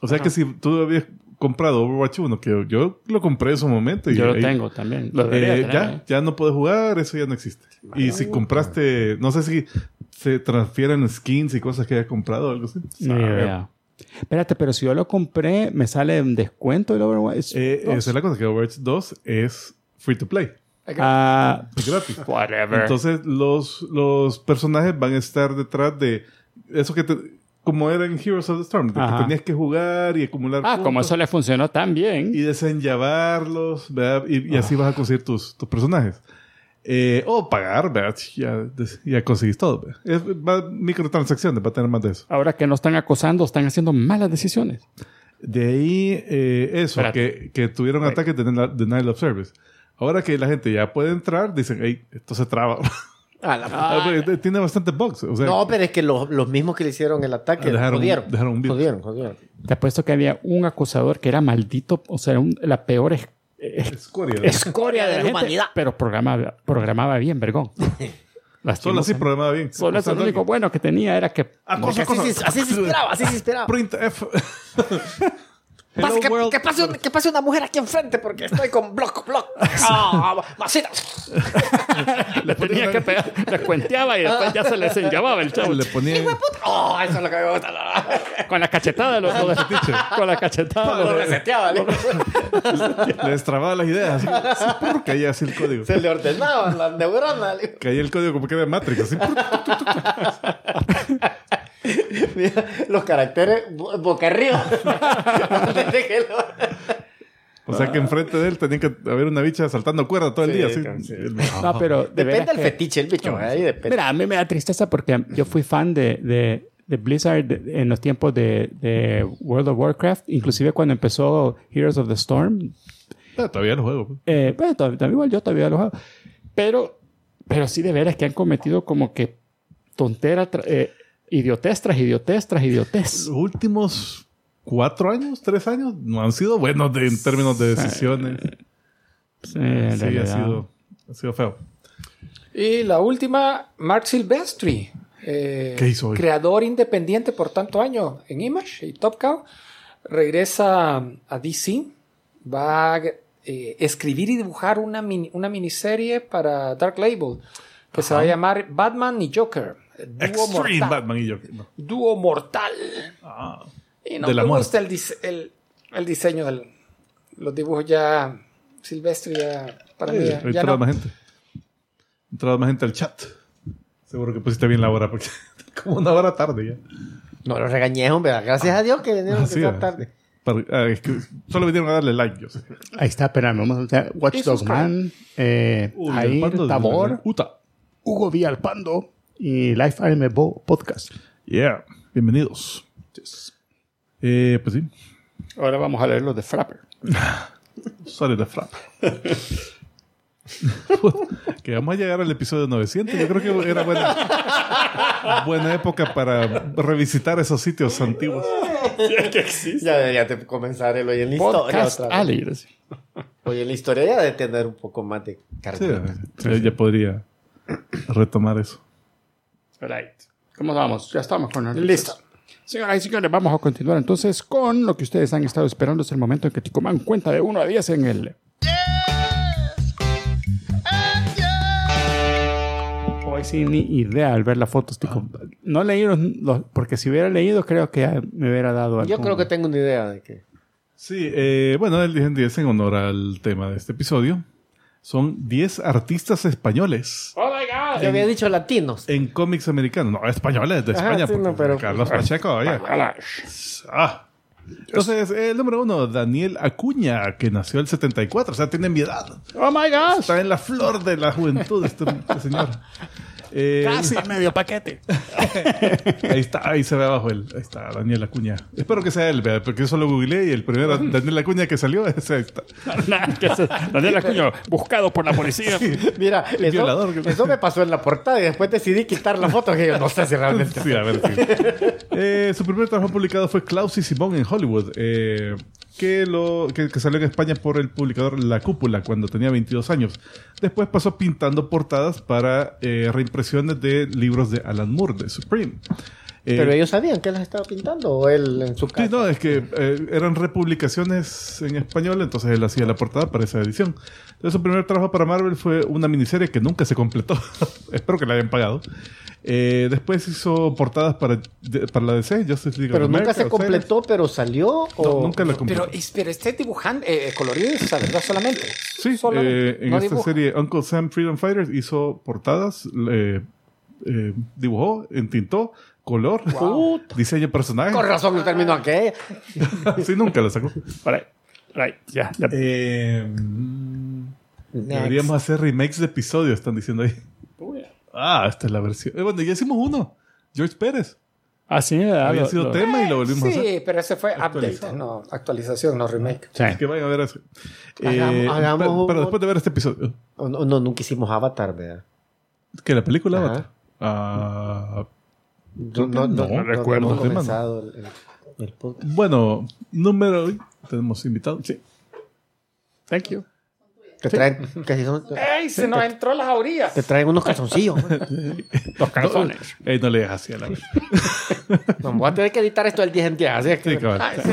O sea que si tú habías comprado Overwatch 1, que yo, lo compré en su momento. y Yo lo ahí- tengo también. Lo eh, tener, ya, ¿eh? ya no puedes jugar, eso ya no existe. Y si compraste, no sé si se transfieren skins y cosas que hayas comprado o algo así. Ni Sabe. idea. Espérate, pero si yo lo compré, ¿me sale en descuento el Overwatch? Eh, dos? esa es la cosa, que Overwatch 2 es free to play. Ah, Es gratis. whatever. Entonces los, los personajes van a estar detrás de eso que te- como era en Heroes of the Storm, de que tenías que jugar y acumular ah, como puntos eso le funcionó tan bien. y desenllavarlos, ¿verdad? Y, y así vas a conseguir tus, tus personajes. Eh, o pagar, ¿verdad? Ya, ya conseguís todo. ¿verdad? Es, va, microtransacciones, va a tener más de eso. Ahora que no están acosando, están haciendo malas decisiones. De ahí, eh, eso, que, que tuvieron ataques de deni- denial of service. Ahora que la gente ya puede entrar, dicen, hey, esto se traba. Ah, la- Ah, porque Tiene. O sea, No, pero es que los, los mismos que le hicieron el ataque Dejaron- jodieron. dejaron un virus. jodieron, jodieron. Te apuesto que había un acusador que era maldito, o sea, un- la peor es- es- escoria. escoria de, de la la gente, humanidad. pero programaba, programaba bien, vergón. Solo así programaba bien. Solo eso, lo único bueno que tenía era que Ah, cosa, así, cosa. se- así se inspiraba, así se inspiraba. Print F. Que, que pase, un- que pase una mujer aquí enfrente porque estoy con block, block. Ah, masita. le tenía que pegar, le cuenteaba y después ya se le enllavaba el chavo. Le ponía. Oh, eso es lo que me gusta. Con la cachetada lo, lo- con la cachetada Lo reseteaba. ¿no? Le destrababa las ideas. Así, ¡pur! caía así el código. Se le ordenaban las neuronas. Caía el código como que era de Matrix. Así. Mira, los caracteres bo- boca arriba. Antes de que lo- O sea que enfrente de él tenía que haber una bicha saltando cuerda todo el Sí, día. sí. No, pero de Depende del que- fetiche, el bicho. Ahí depende. Mira, a mí me da tristeza porque yo fui fan de, de, de Blizzard en los tiempos de, de World of Warcraft, inclusive cuando empezó Heroes of the Storm. Ah, todavía lo juego. pues. Eh, bueno, todavía, todavía igual yo todavía lo hago. Pero, pero sí de veras que han cometido como que tontera, eh, idiotez tras idiotez tras idiotez. Los últimos cuatro años, tres años, no han sido buenos de- en términos de decisiones. Sí, ha sido, ha sido feo. Y la última, Mark Silvestri. eh, ¿Qué hizo hoy? Creador independiente por tanto año en Image y Top Cow. Regresa a DC. Va a eh, escribir y dibujar una, mini- una miniserie para Dark Label que se va a llamar Batman y Joker. Dúo Extreme mortal. Batman y yo. no. Dúo mortal. Ah, Y no De me gusta el, dise- el, el diseño de los dibujos ya Silvestri ya para mí ya, Ahí ya entraba no. más gente. Entraba más gente al chat. Seguro que pusiste bien la hora porque como una hora tarde ya. No lo regañé, hombre. Gracias a Dios que vinieron Así, que ah. tarde. Para- ah, es que solo vinieron a darle like, yo sé. Ahí está, espérame, vamos a hacer Watch Y Dog subscribe. Man, eh, Uy, Air Tabor, Uta. Hugo Villalpando y Life Anime Bo Podcast. Yeah. Bienvenidos. Eh, pues sí. Ahora vamos a leer los de Frapper. Sorry de Frap. que vamos a llegar al episodio 900. Yo creo que era buena, buena época para revisitar esos sitios antiguos. Ya debería de comenzar el hoy en la historia. Podcast otra vez. Hoy en la historia ya de tener un poco más de Sí, cargo. ya- ya podría retomar eso. Right. ¿Cómo vamos? Ya estamos con las Listo. Señoras y señores, vamos a continuar entonces con lo que ustedes han estado esperando. Es el momento en que Ticoman cuenta de 1 a 10 en el. Hoy sin ni idea al ver las fotos, Tico. No leí los, los- porque si hubiera leído, creo que ya me hubiera dado algo. Yo creo que tengo una idea de que. Sí, eh, bueno, el 10 en 10 en honor al tema de este episodio. Son 10 artistas españoles ¡Oh, my God! Yo había dicho latinos. en cómics americanos. No, españoles de Ajá, España. sí, porque no, pero- Carlos Pacheco, oye. Ah. Entonces, el número uno, Daniel Acuña, que nació el 74, o sea, tiene mi edad. ¡Oh, my God! Está en la flor de la juventud este, este señor. Eh, Casi medio paquete. Ahí está, ahí se ve abajo él. Ahí está, Daniel Acuña. Espero que sea él, porque yo solo googleé y el primero Daniel Acuña que salió, que se- Daniel Acuño, buscado por la policía. Mira, eso, violador. eso me pasó en la portada y después decidí quitar la foto que yo no sé si realmente. Sí, a ver, sí. Eh, su primer trabajo publicado fue Klaus y Simón en Hollywood, eh, que, lo, que, salió en España por el publicador La Cúpula cuando tenía 22 años. Después pasó pintando portadas para eh, reimpresiones de libros de Alan Moore, de Supreme. Eh, Pero ellos sabían que las estaba pintando o él en su Sí, casa. no, es que eh, eran republicaciones en español, entonces él hacía la portada para esa edición. Entonces su primer trabajo para Marvel fue una miniserie que nunca se completó. Espero que la hayan pagado. Eh, después hizo portadas para, de- para la DC, Justice League of Pero nunca America, se Osiris. completó, pero salió. No, o... nunca la completó. Pero, pero este dibujante, eh, colorido y esa verdad solamente. Sí, Solamente, eh, en no esta dibuja. serie Uncle Sam Freedom Fighters hizo portadas, eh, eh, dibujó, entintó, color, diseño de personajes. Con razón no terminó aquella. sí, nunca la sacó. Ahí, ya. ya. Eh, deberíamos hacer remakes de episodios, están diciendo ahí. Ah, esta es la versión. Eh, bueno, ya hicimos uno. George Pérez. Ah, sí, ah, Había lo- sido lo- tema y lo volvimos a hacer. Sí, pero ese fue update, no actualización, no remake. Sí. Que vayan a ver eso. Hagamos- Eh, hagamos pero, un- pero después de ver este episodio. No, no, nunca hicimos Avatar, ¿verdad? ¿Que la película Ajá. Avatar? Ah, No, no, no, no, recuerdo. comenzado el, el- el podcast. bueno, número. Tenemos invitados. Sí. Thank you. Te traen, que si son- ¡Ey! Se nos entró las orillas. te traen unos calzoncillos. Los calzones. Eh, no le dejas así a la vez. No, voy a tener que editar esto del 10 en 10. Así es que. Sí, cabal. Ay, sí,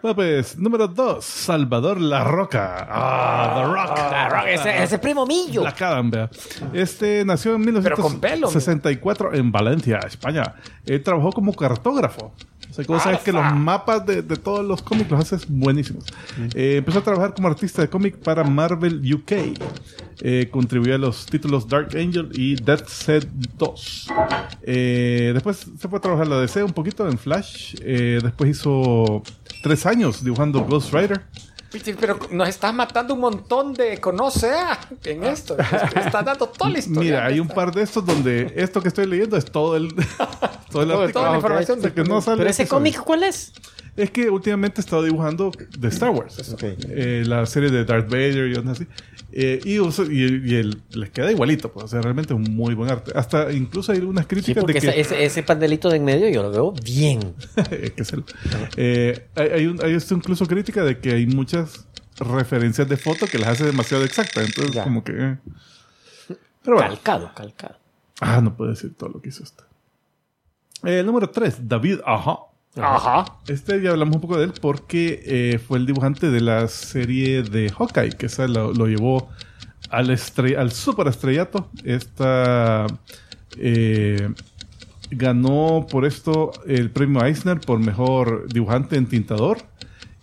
pues, pues, número 2, Salvador La Roca. Ah, The Rock. Ah, Rock, ese, ese primo millo. La Adam, vea. Este nació en Pero con pelo, 1964 en Valencia, España. Él trabajó como cartógrafo. O sea, vos sabes que los mapas de, de todos los cómics los haces buenísimos. Eh, empezó a trabajar como artista de cómic para Marvel UK. Eh, contribuyó a los títulos Dark Angel y Death Set 2. Eh, después se fue a trabajar la DC un poquito en Flash. Eh, después hizo tres años dibujando Ghost Rider. Pero nos estás matando un montón de conoce ah, en esto. Estás dando toda la historia. Mira, hay de un par de estos donde esto que estoy leyendo es todo el, todo el Todo- artículo. toda la información sea, que no sale Pero ese cómic, ¿cuál es? Es que últimamente he estado dibujando de Star Wars. Eh, la serie de Darth Vader y así. Eh, y uso- y, y el- les queda igualito. Pues, o sea, realmente es un muy buen arte. Hasta incluso hay unas Sí, críticas de que... ese, ese, ese panelito de en medio yo lo veo bien. que es el- eh, hay, hay, un- hay esto incluso crítica de que hay muchas referencias de foto que las hace demasiado exactas. Entonces, Ya. como que... Pero bueno. Calcado, calcado. Ah, no puedo decir todo lo que hizo este. Eh, el número 3, David Aja. Ajá. Este ya hablamos un poco de él porque eh, fue el dibujante de la serie de Hawkeye, que esa lo, lo llevó al, al super estrellato. Esta eh, ganó por esto el premio Eisner por mejor dibujante en tintador.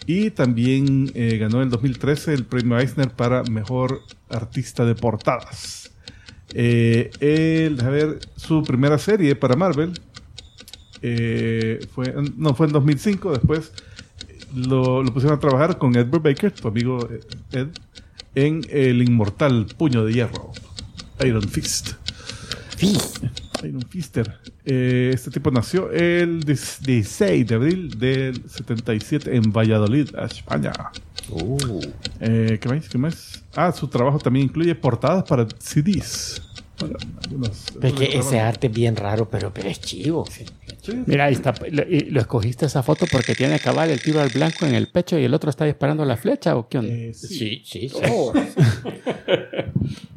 Y también eh, ganó en el 2013 el premio Eisner para mejor artista de portadas. Eh, él, a ver, su primera serie para Marvel eh, fue, no, fue en 2005. Después lo, lo pusieron a trabajar con Edward Baker, tu amigo eh, Ed, en El Inmortal Puño de Hierro, Iron Fist. Iron Fister. Eh, este tipo nació el 16 de abril del 77 en Valladolid, España. Eh, ¿Qué más? ¿Qué más? Ah, su trabajo también incluye portadas para CDs. Algunos- que algunos ese arte es bien raro, pero, pero es chivo. Mira, ahí está. Lo, y lo escogiste esa foto porque tiene que acabar el tiro al blanco en el pecho y el otro está disparando la flecha o qué onda. Eh, sí. Sí, sí, sí. Oh,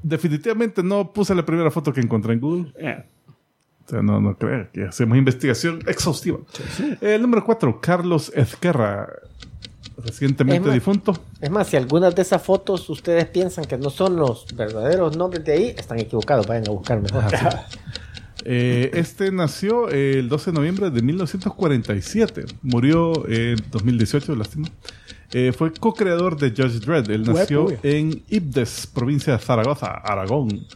Definitivamente no puse la primera foto que encontré en Google. Eh, O sea, no, no creo que hacemos investigación exhaustiva. El número 4, Carlos Ezquerra, recientemente Es más- difunto. Es más, si algunas de esas fotos ustedes piensan que no son los verdaderos nombres de ahí, están equivocados. Vayan a buscar mejor. Eh, este nació el 12 de noviembre de 1947. Murió en 2018, lástima. Eh, fue co-creador de Judge Dredd. Él nació en Ibdes, provincia de Zaragoza, Aragón.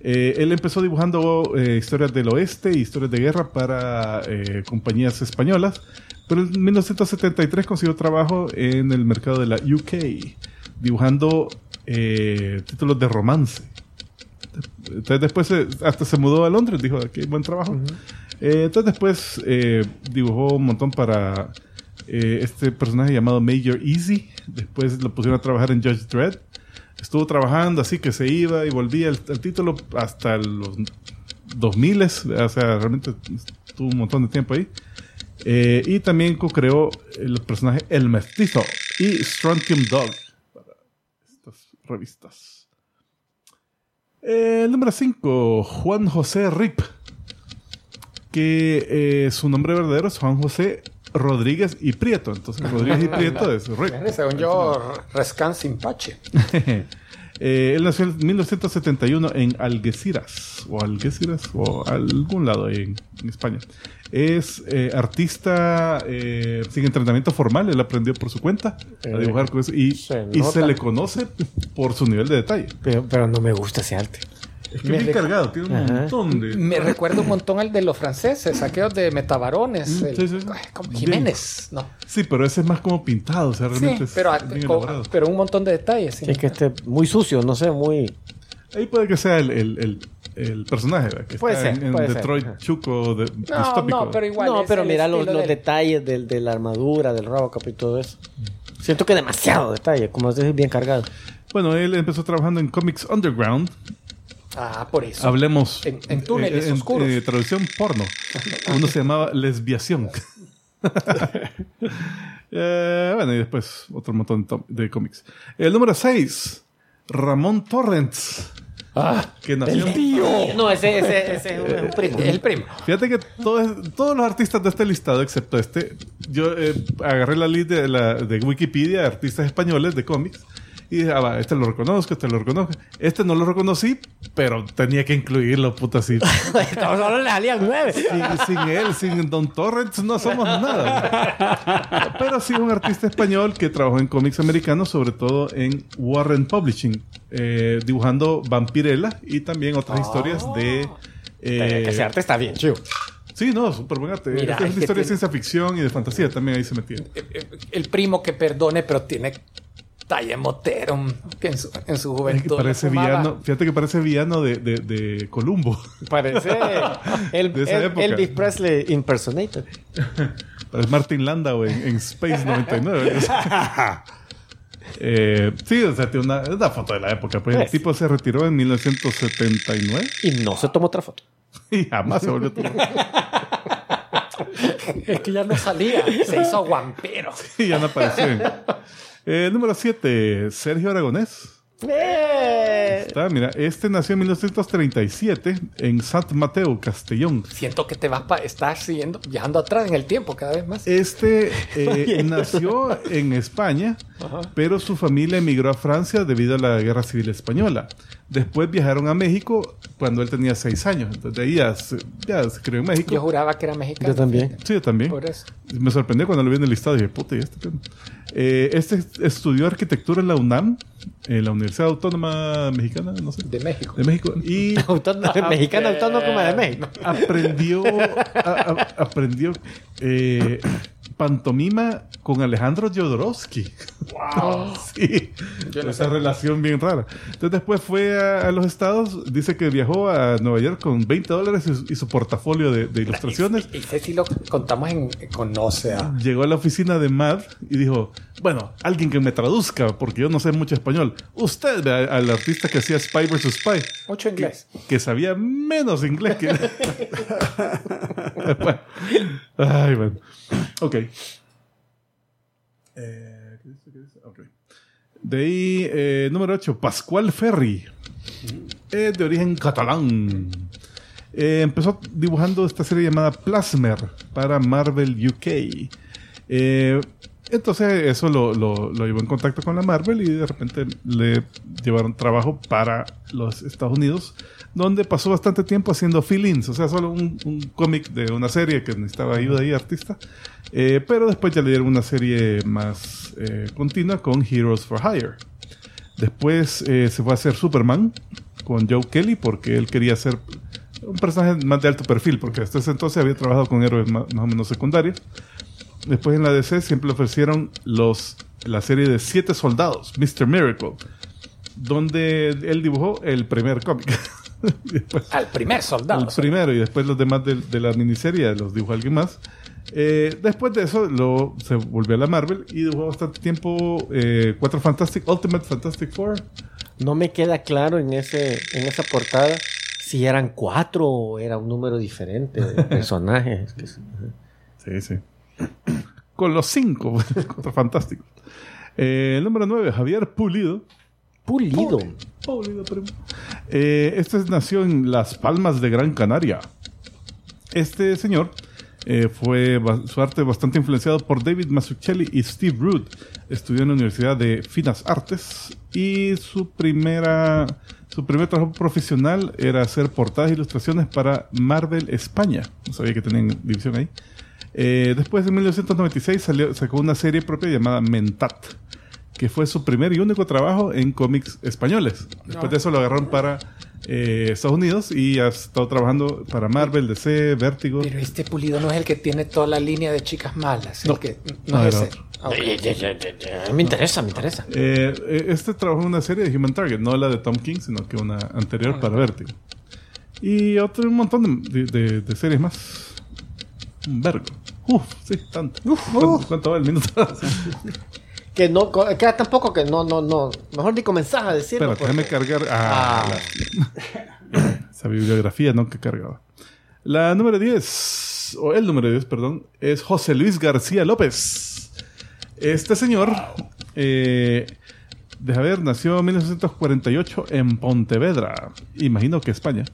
Eh, él empezó dibujando eh, historias del oeste y historias de guerra para eh, compañías españolas, pero en 1973 consiguió trabajo en el mercado de la UK, dibujando eh, títulos de romance. Entonces después eh, hasta se mudó a Londres, dijo, aquí buen trabajo. Eh, entonces después eh, dibujó un montón para eh, este personaje llamado Major Easy. Después lo pusieron a trabajar en Judge Dredd. Estuvo trabajando así que se iba y volvía el, el título hasta los 2000, o sea, realmente estuvo un montón de tiempo ahí. Eh, y también co-creó el personaje El Mestizo y Strontium Dog para estas revistas. Eh, el número 5, Juan José Rip. Que eh, su nombre verdadero es Juan José Rodríguez y Prieto. Entonces, Rodríguez y Prieto es Rip. según yo, Rescan Simpache. Eh, él nació en 1971 en Algeciras, o Algeciras, o algún lado ahí en, en España. Es eh, artista eh, sin entrenamiento formal, él aprendió por su cuenta a dibujar con eso, y, se y se nota. le conoce por su nivel de detalle. Pero, pero no me gusta ese arte. Es que es bien cargado, tiene un Ajá. montón de... Me recuerda un montón al de los franceses, aquellos de Metabarones. Mm, el- sí, sí. ay, como Bien. Jiménez, ¿no? Sí, pero ese es más como pintado, o sea, realmente Sí, es pero, bien un montón de detalles. sí. Es que esté muy sucio, no sé, muy... Ahí puede que sea el, el, el, el personaje, ¿verdad? Que Puede está ser, en, en puede ser. Detroit. Chuco de, No, distópico. no, pero igual. no, es pero el mira los, los de- detalles del- de la armadura, del Robocop y todo eso. Siento que demasiado detalle, como es bien cargado. Bueno, él empezó trabajando en Comics Underground. Ah, por eso. Hablemos. En- en túneles en- oscuros. eh, traducción porno. Uno se llamaba lesbiación. Eh, bueno, y después otro montón de, cómics. El número 6. Ramón Torrents. que nació. No, ese, ese, ese es un, es un primo. El primo. Fíjate que todos, todos los artistas de este listado, excepto este, yo eh, agarré la lista de, la, de Wikipedia de artistas españoles de cómics y dije, ah, va, este lo reconozco, este lo reconozco. Este no lo reconocí, pero tenía que incluirlo, puta, así. Estamos solo le salían nueve. sin, sin él, sin Don Torrents, no somos nada. Pero sí un artista español que trabajó en cómics americanos, sobre todo en Warren Publishing, eh, dibujando Vampirella y también otras historias de... eh, Que ese arte está bien chido. Sí, no, súper buen arte. Mira, es es una que historia de tiene- ciencia ficción y de fantasía también ahí se metía. El primo que perdone, pero tiene talla motero que en su, en su Es que juventud. parece villano, fíjate que parece villano de, de, de Columbo. Parece el, De esa el- época. Elvis Presley impersonator. Parece Martin Landau en, en Space 99. Eh, sí, o sea, tiene una, una foto de la época. Pues el Pues. tipo se retiró en 1979 Y no se tomó otra foto. y jamás se volvió a tomar. Es que ya no salía. Se hizo guampero. Y ya no apareció. Eh, número 7, Sergio Aragonés. ¡Eh! Está, mira, este nació en 1937 en Sant Mateo, Castellón. Siento que te vas para estar siguiendo, viajando atrás en el tiempo cada vez más. Este eh, nació en España, pero su familia emigró a Francia debido a la Guerra Civil Española. Después viajaron a México cuando él tenía seis años. Entonces de ahí ya se, ya se crió en México. Yo juraba que era mexicano. Yo también. sí, yo también. Por eso. Me sorprendió cuando lo vi en el listado y dije, puta, ¿y este? Eh, este estudió arquitectura en la UNAM, en la Universidad Autónoma Mexicana, no sé, De México. de México. Y Autónomo- Mexicano autónomo de México. aprendió a- a- aprendió eh, pantomima con Alejandro Jodorowsky. Wow. sí. Esa relación bien rara. Entonces después fue a, a los estados, dice que viajó a Nueva York con 20 dólares y, su- y su portafolio de, de ilustraciones. Y, y sí lo contamos en Conoce a. Llegó a la oficina de MAD y dijo, bueno, alguien que me traduzca, porque yo no sé mucho español. Usted, al artista que hacía Spy vs. Spy, Mucho inglés. que sabía menos inglés que... Ay, bueno. Ok. Eh, ¿qué dice? ¿Qué dice? Ok. De ahí, eh, número 8, Pascual Ferri. Es de origen catalán. Eh, empezó dibujando esta serie llamada Plasmer para Marvel UK. Eh, entonces eso lo, lo- lo llevó en contacto con la Marvel y de repente le llevaron trabajo para los Estados Unidos, donde pasó bastante tiempo haciendo fill-ins, o sea, solo un, cómic de una serie que necesitaba ayuda ahí, artista. Eh, pero después ya le dieron una serie más eh, continua con Heroes for Hire. Después eh, se fue a hacer Superman con Joe Kelly porque él quería ser un personaje más de alto perfil, porque hasta ese entonces había trabajado con héroes ma- más, o menos secundarios. Después en la DC siempre le ofrecieron los, la serie de Siete Soldados, Mr. Miracle, donde él dibujó el primer cómic. Después- Al primer soldado. el primero y después los demás de, de la miniserie los dibujó alguien más. Eh, después de eso lo, se volvió a la Marvel y dibujó bastante tiempo eh, Cuatro Fantastic, Ultimate Fantastic Four. No me queda claro en, ese, en esa portada si eran cuatro o era un número diferente de personajes. Sí. Sí, sí. Con los cinco Cuatro Fantásticos. Eh, el número 9, Javier Pulido. Pulido. Pulido, primo. Eh, este nació en Las Palmas de Gran Canaria. Este señor Eh, fue ba- su arte bastante influenciado por David Mazzucchelli y Steve Root. Estudió en la Universidad de Finas Artes y su primera su primer trabajo profesional era hacer portadas e ilustraciones para Marvel España. No sabía que tenían división ahí. Eh, después, en 1996, salió, sacó una serie propia llamada Mentat, que fue su primer y único trabajo en cómics españoles. Después de eso lo agarraron para eh, Estados Unidos y ha estado trabajando para Marvel, DC, Vértigo. Pero este pulido no es el que tiene toda la línea de chicas malas. el No. que, no, No, es ese. otro. Ah, ok. Ya, ya, ya, ya. Me interesa, me interesa. Eh, eh, este trabajó en una serie de Human Target, no la de Tom King, sino que una anterior para Vértigo. Y otro, un montón de, de- de- de series más. Un vergo. Uf, sí, tanto. ¿Cuánto, cuánto va el minuto? Que no, que tampoco que no, no, no. Mejor ni comenzás a decirlo. Espera, déjame porque- cargar. Ah, la- esa bibliografía, ¿no? Que cargaba. La número 10, o el número 10, perdón, es José Luis García López. Este señor, eh, deja ver, nació en 1948 en Pontevedra, imagino que España.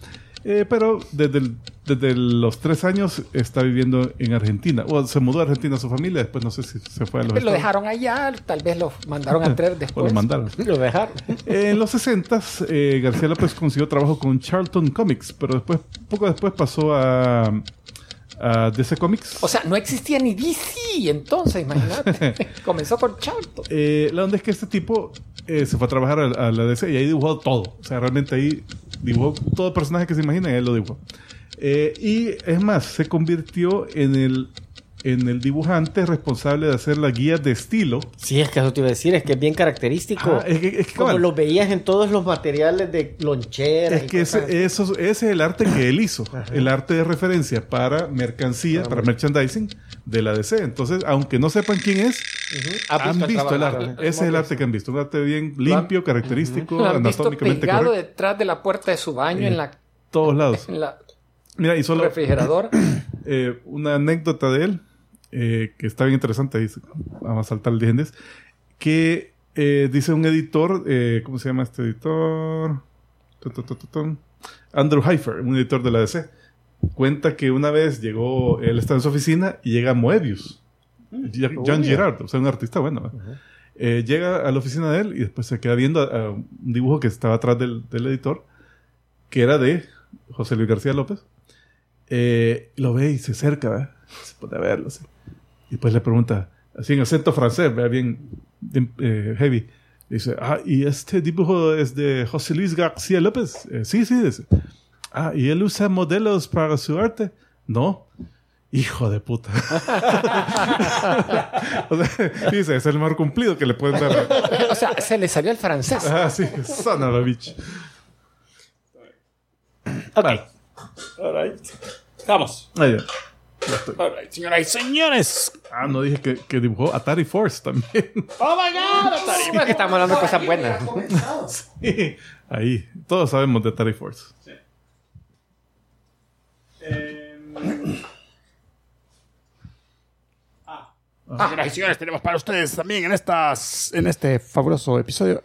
Eh, pero desde, el- desde los tres años está viviendo en Argentina. O se mudó a Argentina su familia, después no sé si se fue a los Lo Estados- dejaron allá, tal vez lo mandaron a traer o después. lo mandaron. Lo dejaron. En los 60 García López consiguió trabajo con Charlton Comics, pero después, poco después pasó a, a DC Comics. O sea, no existía ni DC entonces, imagínate. Comenzó con Charlton. Eh, la onda es que este tipo eh, se fue a trabajar a, a la DC y ahí dibujó todo. O sea, realmente ahí dibujó todo personaje que se imagina y él lo dibujó. Eh, y es más, se convirtió en el, en el dibujante responsable de hacer la guía de estilo. Sí, es que eso te iba a decir, es que es bien característico. Ah, es que- es que, como lo veías en todos los materiales de lonchera. Es que ese, eso, ese es el arte que él hizo. El arte de referencia para mercancía, para merchandising de la DC. Entonces, aunque no sepan quién es, han visto el arte. Ese es el arte que han visto. Un arte bien limpio, característico, Lo han visto anatómicamente pegado correcto. detrás de la puerta de su baño en la Todos lados. en la Mira, y solo refrigerador. eh, una anécdota de él, eh, que está bien interesante, dice, vamos a saltar el dientes, que eh, dice un editor, eh, ¿cómo se llama este editor? Andrew Heifer, un editor de la DC. Cuenta que una vez llegó, él está en su oficina y llega Moebius, John Girard, o sea, un artista bueno. ¿eh? Eh, llega a la oficina de él y después se queda viendo a- a un dibujo que estaba atrás del, del editor, que era de José Luis García López. Eh, lo ve y se acerca, ¿verdad? se pone a verlo. así. Y después le pregunta, así en acento francés, bien, bien, eh, heavy. Dice, ah, ¿y este dibujo es de José Luis García López? "Eh, sí, sí, dice. Ah, ¿y él usa modelos para su arte? No. Hijo de puta. o sea, dice, es el mejor cumplido que le pueden dar. o sea, se le salió el francés. Ah, sí, son of a bitch. Ok. Alright. Vamos. Ah, Alright, señoras y señores. Ah, no dije que, que dibujó Atari Force también. ¡Oh, my God! Sí, es que estamos hablando de cosas buenas. Sí, Ahí, todos sabemos de Atari Force. Señoras y señores, tenemos para ustedes también en, estas, en este fabuloso episodio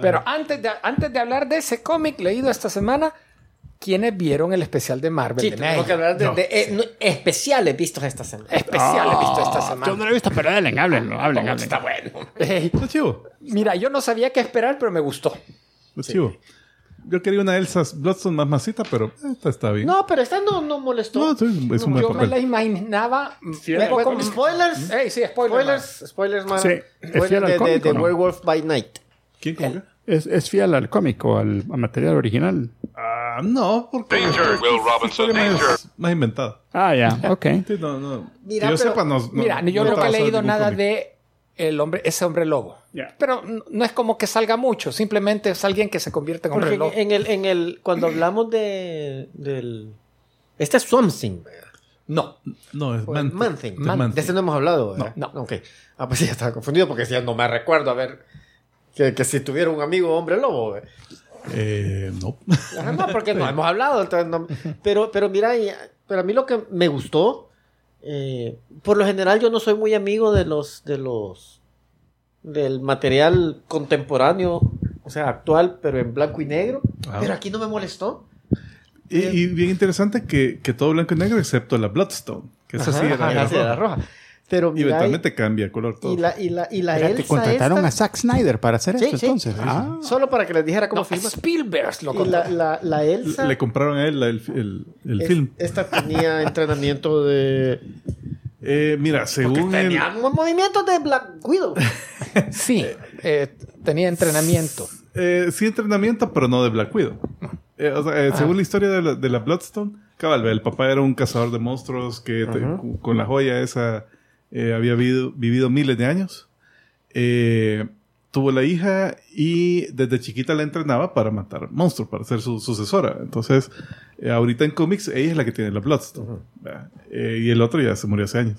Pero antes de, antes de hablar de ese cómic leído esta semana, ¿quiénes vieron el especial de Marvel? Sí, de tenemos que hablar de, de, eh, no, especiales vistos esta semana. Especial he visto esta Yo no semana. lo he visto, pero hablen, hablen, hablen, hablen. Está bueno. Mira, yo no sabía qué esperar, pero me gustó. Chivo. Yo quería una Elsa Bloodstone más masita, pero esta está bien. No, pero esta no, no molestó. No, sí, es un buen Yo me papel. la imaginaba un poco... bueno, spoilers. Ey, sí, spoiler. Spoilers, spoilers, man. Sí, ¿es Spoilers de, de, de no? Werewolf by Night. ¿Quién cómo que? ¿Es, es fiel al cómic o al, al material original? Ah, no, porque Danger, Will es una Robinson, danger. más, más inventada. Ah, ya, ok. Sí, no, no. Mira, que yo pero- sepa, no, no- Mira, yo no nunca he leído nada cómic. de el hombre, ese hombre lobo. Ya. Pero no es como que salga mucho, simplemente es alguien que se convierte en hombre Porque lobo. en el, en el, cuando hablamos de, del... Este es Swamp Thing. ¿verdad? No, No, es Man, Man Thing. es Man- Man De ese no hemos hablado, ¿verdad? No, no. Ok. Ah, pues sí, ya estaba confundido porque si ya no me recuerdo a ver que, que si tuviera un amigo hombre lobo. Eh, no. Ajá, No, porque no hemos hablado. entonces no- pero, pero mira, pero a mí lo que me gustó, eh, por lo general yo no soy muy amigo de los, de los, del material contemporáneo, o sea, actual, pero en blanco y negro. Ah. Pero aquí no me molestó. Y, y bien interesante que, que todo blanco y negro excepto la Bloodstone, que esa sí Ajá, era, ajá, era sí, era roja. Pero Y mira, eventualmente cambia color todo. y la, y la, y la Elsa contrataron esta- a Zack Snyder para hacer Sí, esto sí. entonces. Ah. Solo para que les dijera cómo No, filma. Spielberg lo Y la, la, la Elsa... Le compraron a él la- el, el- el es- film. Esta tenía entrenamiento de... Eh, mira, según el, Tenía movimientos de Black Widow. Sí, eh, tenía entrenamiento. eh, sí entrenamiento, pero no de Black Widow. Eh, o sea, eh, Ah. según la historia de la, de la Bloodstone, cabal, el papá era un cazador de monstruos que te- con la joya esa eh, había vivido, vivido miles de años. Eh, tuvo la hija y desde chiquita la entrenaba para matar monstruos, para ser su sucesora. Entonces, eh, ahorita en cómics, ella es la que tiene la Bloodstone. ¿verdad? Eh, y el otro ya se murió hace años.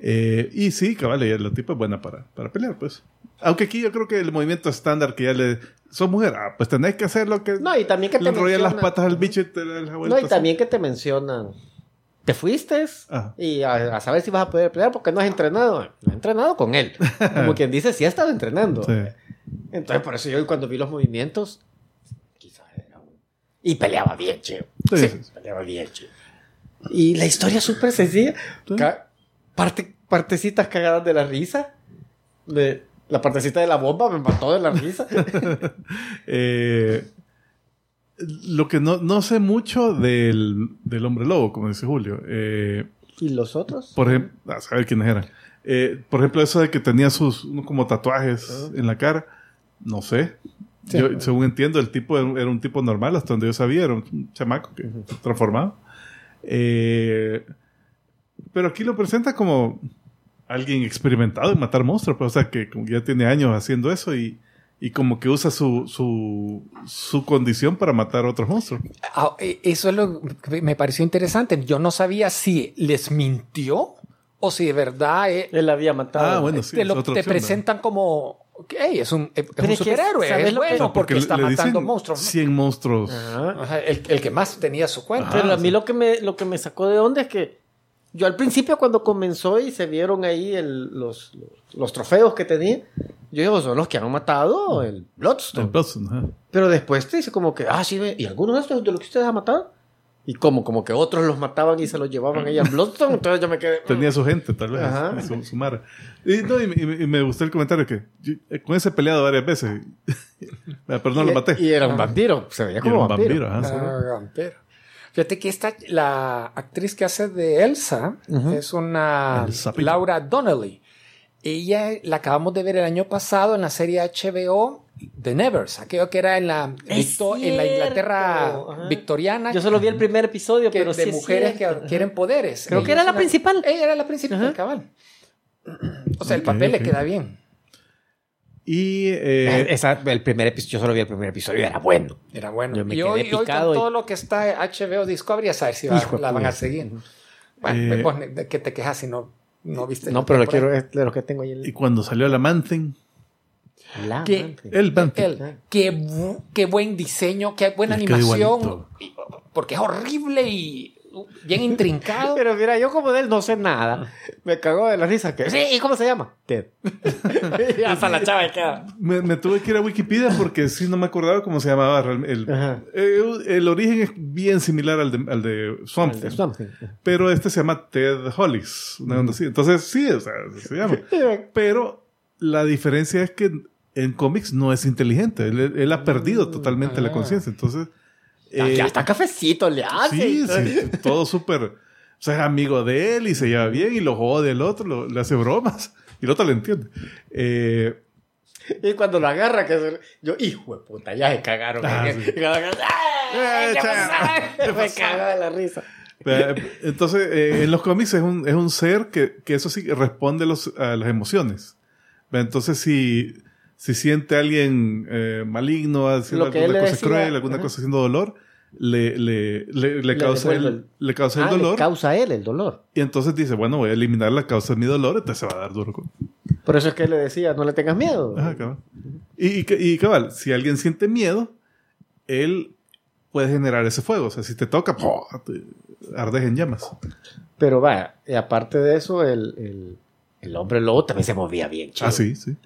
Eh, y sí, cabal, ella, la tipa es buena para, para pelear, pues. Aunque aquí yo creo que el movimiento estándar que ya le... Sos mujer, ah, pues tenés que hacer lo que... No, y también que le te enrollas las mencionan- patas al bicho y te No, y así. también que te mencionan. Te fuiste Ajá. y a, a saber si vas a poder pelear porque no has entrenado. No has entrenado con él. Como quien dice, sí ha estado entrenando. Sí. Entonces, por eso yo cuando vi los movimientos, quizás era un- Y peleaba bien, chido. Sí, sí, sí. Peleaba bien, chido. Y la historia es súper sencilla. Parte, partecitas cagadas de la risa. De, la partecita de la bomba me mató de la risa. Eh, lo que no, no sé mucho del, del hombre lobo, como dice Julio. Eh, ¿Y los otros? por ejemplo, a saber quiénes eran. Eh, por ejemplo, eso de que tenía sus como tatuajes en la cara, no sé. Yo, según entiendo, el tipo era, un tipo normal, hasta donde yo sabía, era un chamaco que transformado. Eh, pero aquí lo presenta como alguien experimentado en matar monstruos, pues, o sea, que ya tiene años haciendo eso y, y como que usa su, su, su condición para matar otros monstruos. Ah, eh, Eso es lo que me pareció interesante. Yo no sabía si les mintió o si de verdad eh, Él había matado. Ah, bueno, sí. te, es lo- te opción, presentan como ok, es un, es Pero un es que, superhéroe, ¿sabes es lo que- bueno ¿no? porque, está le matando monstruos. ¿no? 100 monstruos. Ajá. El, el que más tenía su cuenta. Pero a sí. mí lo que me lo que me sacó de onda es que yo al principio cuando comenzó y se vieron ahí el- los, los, los trofeos que tenía, yo digo, son los que han matado el Bloodstone. El Bloodstone, ajá. Pero después te dice como que, ah, sí, ¿y algunos de estos de los que ustedes han matado? Y como, como que otros los mataban y se los llevaban ahí al Bloodstone, entonces yo me quedé... Tenía su gente, tal vez, Ajá. su, su mara. Y, no, y, y- y me gustó el comentario que yo, eh, con ese he peleado varias veces, pero no y, lo maté. Y era un vampiro, se veía como era un vampiro. vampiro, sí. Ah, vampiro. Fíjate que esta, la actriz que hace de Elsa es una El sapito. Laura Donnelly. Ella la acabamos de ver el año pasado en la serie HBO The Nevers, aquello que era en la, Victo- en la Inglaterra ajá. victoriana. Yo solo vi el primer episodio, que- pero de sí es mujeres que adquieren poderes. Creo Ella que era la una- principal. Ella era la principal, Ajá. cabal. O sea, el papel le queda bien. Y eh, Esa- el primer episodio, yo solo vi el primer episodio, era bueno. Era bueno. Yo me y quedé hoy, hoy con picado y- todo lo que está en HBO Discovery, a saber si va- la van a seguir. Bueno, Eh, pues, ¿de qué te quejas si no, no viste? No, la pero lo quiero es de los que tengo ahí y cuando salió la Manthen, la ¿Qué? madre. el Manthen. Él, qué, bu- qué buen diseño, qué buena animación. Porque es horrible y bien intrincado. Pero mira, yo como de él no sé nada. Me cagó de la risa que. Sí, ¿y cómo se llama? Ted. Y Hasta la chava queda. Me, me tuve que ir a Wikipedia porque sí no me acordaba cómo se llamaba el, Ajá. eh, el origen es bien similar al de, al de Swamp Thing, pero este se llama Ted Hollis, una onda así. Entonces sí, o sea, se llama. Pero la diferencia es que en cómics no es inteligente. Él, él ha perdido totalmente la ah. conciencia. Entonces. Ya eh, hasta cafecito le hace. sí, sí, todo súper. O sea, es amigo de él y se lleva bien y lo jode el otro, lo- le hace bromas y el otro le entiende. Eh, Y cuando lo agarra, que se- yo, hijo de puta, ya se cagaron. Ah, en sí. él. Y cuando agarra, ¡ay! ¿Qué cha- pasó? Me cagaba de la risa. Eh, Entonces, eh, en los cómics es un, es un ser que, que eso sí responde a, los- a las emociones. Entonces, si, si siente a alguien eh, maligno haciendo alguna le cosa decía, cruel, alguna ajá. cosa haciendo dolor, le, le, le, le causa, el, el- le causa Ah, el le dolor. causa a él el dolor. Y entonces dice, bueno, voy a eliminar la causa de mi dolor, entonces se va a dar duro. con- Por eso es que él le decía, no le tengas miedo. Ajá, cabal. Y, y, y cabal, si alguien siente miedo, él puede generar ese fuego. O sea, si te toca, ardes en llamas. Pero vaya, aparte de eso, el, el, el hombre lobo también se movía bien, chido. Ah, sí, sí.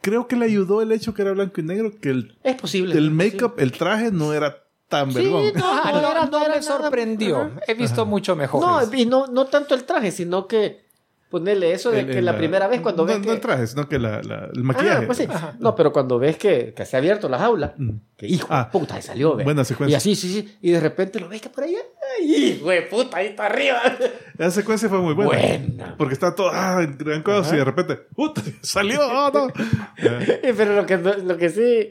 Creo que le ayudó el hecho que era blanco y negro, que el, Es posible. el sí. make-up, el traje no era tan Sí, vergón. no, Ah, no no, era- no no era me nada- sorprendió. Ajá. He visto mucho mejor. No, y no, no tanto el traje, sino que ponerle eso de El- que el- la primera vez cuando no, ves no que... el traje, sino que la, la- el Ah, maquillaje. pues sí. No, pero cuando ves que, que se ha abierto la jaula, Mm. que hijo Ah, de puta, ahí salió, ve. buena secuencia. Y así, sí, sí. Y de repente lo ves que por allá, ¡ay, hijo de puta, ahí está arriba! Esa secuencia fue muy buena. Buena. Porque está todo, ah, en gran cosa, y de repente, ¡puta! ¡Salió! ¡Oh, no! Pero lo que, lo que sí,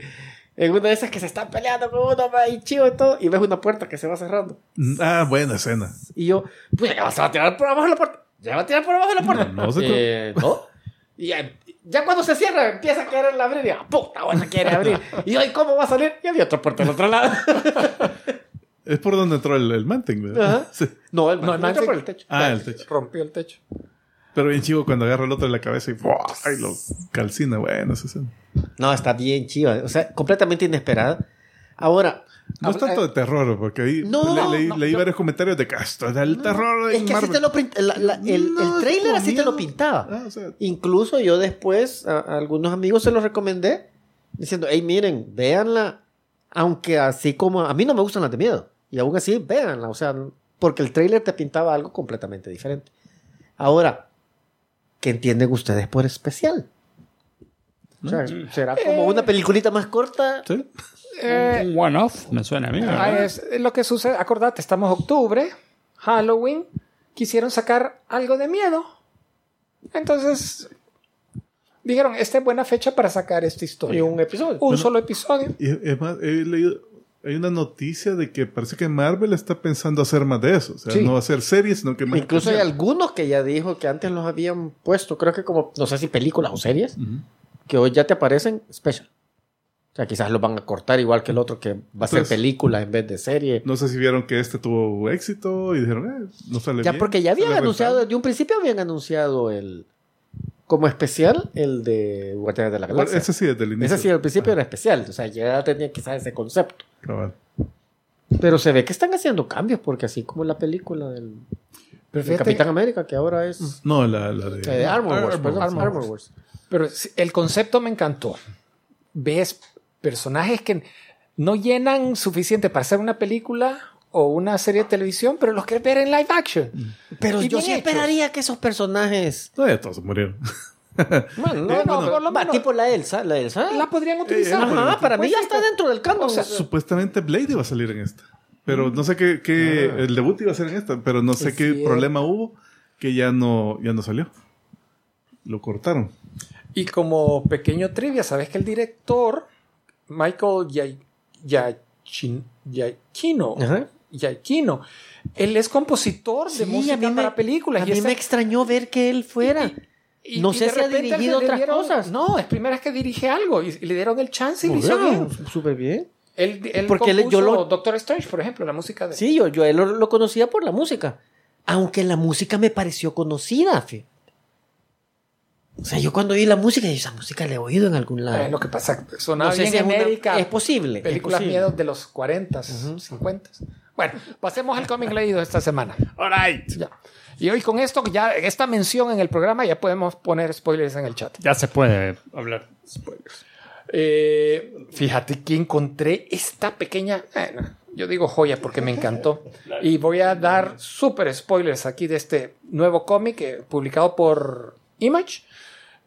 en una de esas que se están peleando con uno, y chivo y todo, y ves una puerta que se va cerrando. ah, buena escena. Y yo, pues ya se va a tirar por abajo la puerta. Ya va a tirar por abajo de la puerta. No, no se Eh, no. Y ya, ya cuando se cierra, empieza a caer la abrir. Y ah, puta, bueno, quiere abrir. Y hoy, ¿cómo va a salir? Y había otra puerta del otro lado. Es por donde entró el, el Manting, ¿verdad? Sí. No, el No, el man entró se- por el techo. Ah, el techo. Rompió el techo. Pero bien chivo cuando agarra el otro en la cabeza y ¡buah! ¡ay, lo calcina! Bueno, escena. No, está bien chiva. O sea, completamente inesperada. Ahora, No es tanto de terror, porque ahí No, le- leí, no, leí yo- varios comentarios de que "Ah, esto es el terror. es que así Marvel". te lo la- la- el, No, el trailer así te lo pintaba. Ah, o sea, Incluso yo después a, a algunos amigos se los recomendé diciendo, hey, miren, véanla, aunque así como a mí no me gustan las de miedo, y aún así véanla, o sea, porque el trailer te pintaba algo completamente diferente. Ahora, ¿qué entienden ustedes por especial? O sea, ¿será como una peliculita más corta? ¿sí? Eh, Un one-off, me suena a mí. ¿verdad? es lo que sucede. Acordate, estamos en octubre, Halloween. Quisieron sacar algo de miedo. Entonces, dijeron, esta es buena fecha para sacar esta Y historia. un episodio. Un solo episodio. Y es más, he leído, hay una noticia de que parece que Marvel está pensando hacer más de eso. O sea, Sí. no hacer series, sino que más. Incluso hay algunos que ya dijo que antes los habían puesto, creo que como, no sé si películas o series, Ujú. Que hoy ya te aparecen special. O sea, quizás lo van a cortar igual que el otro que va a ser Entonces- película en vez de serie. No sé si vieron que este tuvo éxito y dijeron, eh, no sale ya bien, porque ya habían anunciado, rentable. desde un principio habían anunciado el como especial el de Guardianes de la Bueno, Galaxia. ese sí, desde el inicio. Ese sí al principio era especial, o sea, ya tenía quizás ese concepto. Cabal. Pero se ve que están haciendo cambios porque así como la película del, del Capitán América que ahora es No, la, la de. eh, de Armor Wars, Armor perdón, Wars. Armor Wars. Pero el concepto me encantó. Ves personajes que no llenan suficiente para hacer una película o una serie de televisión, pero los quieres ver en live action. Pero yo sí esperaría que esos personajes No, ya todos se murieron. Bueno, no, Eh, no, bueno, por lo va, menos- tipo la Elsa, la Elsa. La podrían utilizar. Ajá, para mí Pues ya está dentro del canon. o sea, Supuestamente Blade iba a salir en esta. Pero no sé qué, qué el debut iba a ser en esta, pero no sé Ah. Es qué cierto. problema hubo que ya no, ya no salió. Lo cortaron. Y como pequeño trivia, ¿sabes que el director, Michael Giacchino. Giacchino, él es compositor de Sí, música me- para películas. A y mí ese- me extrañó ver que él fuera. y- no y sé si ha dirigido otras dieron- cosas. No, es primera vez que dirige algo y, le dieron el chance y lo hizo bien. Súper bien. Él, él Porque él- yo lo- Doctor Strange, por ejemplo, la música de... Sí, yo, yo él lo, lo conocía por la música. Aunque la música me pareció conocida, fíjate. O sea, yo cuando oí la música, yo esa música la he oído en algún lado. Eh, lo que pasa, sonaba no sé bien si es, una- genérica. es posible. es Películas posible. miedos de los 40, 50. Bueno, pasemos al cómic leído esta semana. Ya. Y hoy con esto, ya esta mención en el programa, ya podemos poner spoilers en el chat. Ya se puede hablar. Spoilers. Eh, fíjate que encontré esta pequeña, bueno, yo digo joya porque me encantó. Y voy a dar super spoilers aquí de este nuevo cómic eh, publicado por Image.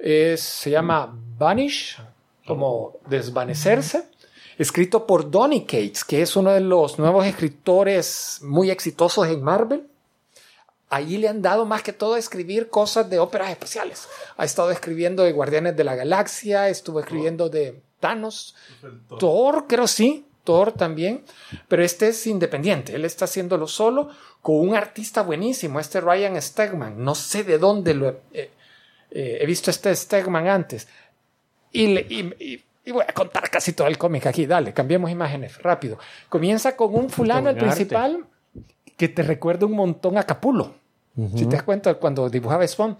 Se llama Vanish, como desvanecerse. Escrito por Donny Cates, que es uno de los nuevos escritores muy exitosos en Marvel. Allí le han dado más que todo a escribir cosas de óperas especiales. Ha estado escribiendo de Guardianes de la Galaxia, estuvo escribiendo de Thanos, Thor, creo sí, Thor también, pero este es independiente, él está haciéndolo solo con un artista buenísimo, este Ryan Stegman, no sé de dónde lo eh, eh, he visto este Stegman antes. Y, le- y- y- y voy a contar casi todo el cómic aquí, dale, cambiemos imágenes rápido. Comienza con un fulano, el principal, que te recuerda un montón a Capulo. Si te das cuenta, cuando dibujaba Spawn,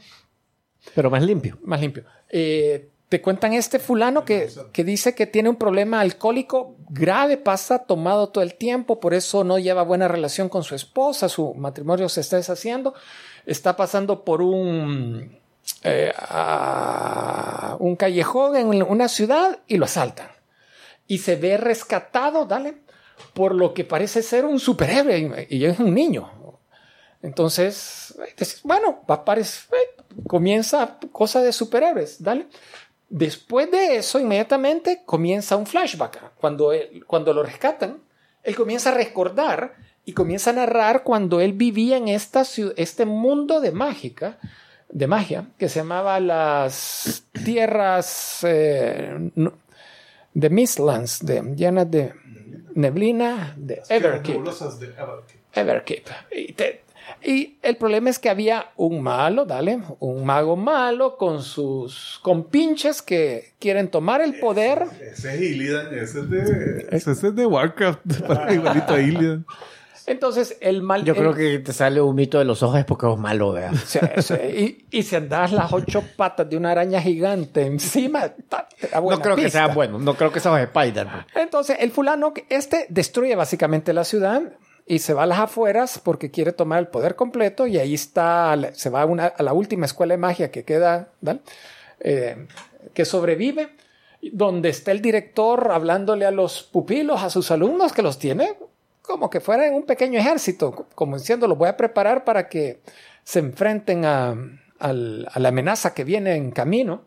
Pero más limpio. más limpio. Eh, te cuentan este fulano que, que dice que tiene un problema alcohólico grave, pasa tomado todo el tiempo, por eso no lleva buena relación con su esposa, su matrimonio se está deshaciendo, está pasando por un eh, a un callejón en una ciudad y lo asaltan. Y se ve rescatado, dale, por lo que parece ser un superhéroe y es un niño. Entonces, eh, bueno, va eh, comienza cosa de superhéroes, dale. Después de eso, inmediatamente comienza un flashback. Cuando, cuando lo rescatan, él comienza a recordar y comienza a narrar cuando él vivía en esta, este mundo de mágica, de magia, que se llamaba las tierras eh, de Mistlands, de, llenas de neblina, de Everkeep. De Everkeep. Everkeep. Y, te- y el problema es que había un malo, dale, un mago malo con sus compinches que quieren tomar el poder. Ese es Illidan, ese es de, ese es de Warcraft, para igualito a Illidan. Entonces el mal. Yo creo que te sale un mito de los ojos porque es malo, vea. Sí, sí. Y, y si andas las ocho patas de una araña gigante encima, ta- No creo que sea bueno, no creo que sea Spider-Man. Entonces, el fulano, este destruye básicamente la ciudad y se va a las afueras porque quiere tomar el poder completo y ahí está, se va a, una- a la última escuela de magia que queda, ¿vale? Eh, que sobrevive, donde está el director hablándole a los pupilos, a sus alumnos que los tiene como que fueran un pequeño ejército, como diciendo, los voy a preparar para que se enfrenten a, la amenaza que viene en camino.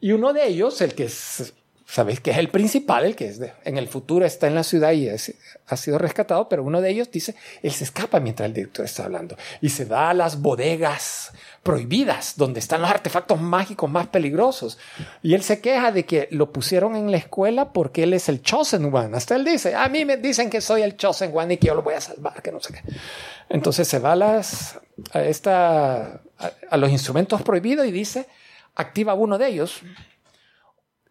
Y uno de ellos, el que es, sabéis que es el principal, el que es en el futuro está en la ciudad y ha sido rescatado, pero uno de ellos dice, él se escapa mientras el director está hablando y se va a las bodegas prohibidas, donde están los artefactos mágicos más peligrosos. Y él se queja de que lo pusieron en la escuela porque él es el Chosen One. Hasta él dice, a mí me dicen que soy el Chosen One y que yo lo voy a salvar, que no sé qué. Entonces se va a, las, a, esta, a, los instrumentos prohibidos y dice, activa uno de ellos,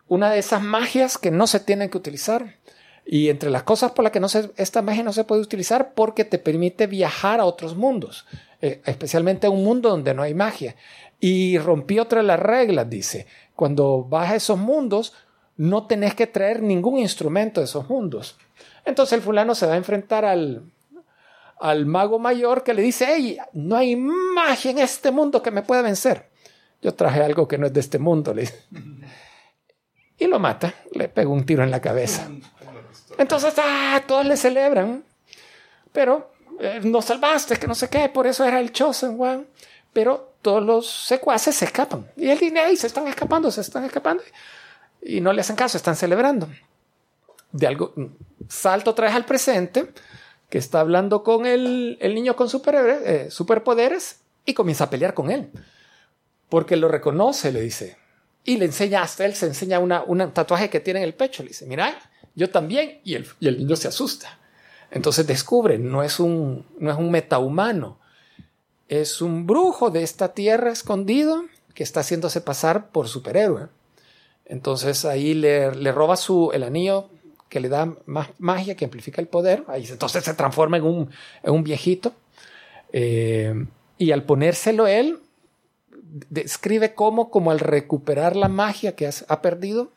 una de esas magias que no se tienen que utilizar. Y entre las cosas por las que no se, esta magia no se puede utilizar porque te permite viajar a otros mundos, eh, especialmente a un mundo donde no hay magia. Y rompí otra de las reglas, dice, cuando vas a esos mundos, no tenés que traer ningún instrumento de esos mundos. Entonces el fulano se va a enfrentar al, al mago mayor que le dice, hey, no hay magia en este mundo que me pueda vencer. Yo traje algo que no es de este mundo, le dice. Y lo mata, le pega un tiro en la cabeza. Entonces, ah, todos le celebran. Pero eh, nos salvaste, que no sé qué, por eso era el Chosen One. Pero todos los secuaces se escapan. Y él dice, "Ey, se están escapando, se están escapando. Y no le hacen caso, están celebrando. De algo, salto otra vez al presente, que está hablando con el, el niño con superhéroes, eh, superpoderes y comienza a pelear con él. Porque lo reconoce, le dice. Y le enseña, hasta él se enseña una, un tatuaje que tiene en el pecho. Le dice, mira, yo también. Y el, y el niño se asusta. Entonces descubre, no es un, no es un metahumano. Es un brujo de esta tierra escondido que está haciéndose pasar por superhéroe. Entonces ahí le, le roba su, el anillo que le da más magia, que amplifica el poder. Ahí, entonces se transforma en un, en un viejito. Eh, y al ponérselo él, describe cómo, como al recuperar la magia que ha perdido,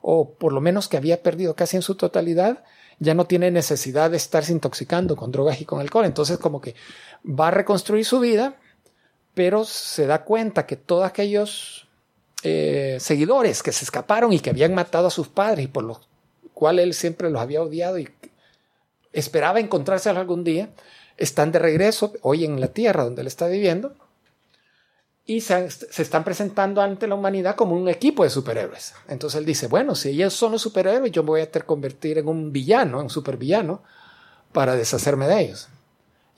o por lo menos que había perdido casi en su totalidad, ya no tiene necesidad de estarse intoxicando con drogas y con alcohol. Entonces como que va a reconstruir su vida, pero se da cuenta que todos aquellos eh, seguidores que se escaparon y que habían matado a sus padres y por lo cual él siempre los había odiado y esperaba encontrárselos algún día, están de regreso hoy en la tierra donde él está viviendo y se, se están presentando ante la humanidad como un equipo de superhéroes. Entonces él dice, bueno, si ellos son los superhéroes, yo me voy a tener que convertir en un villano, en un supervillano, para deshacerme de ellos.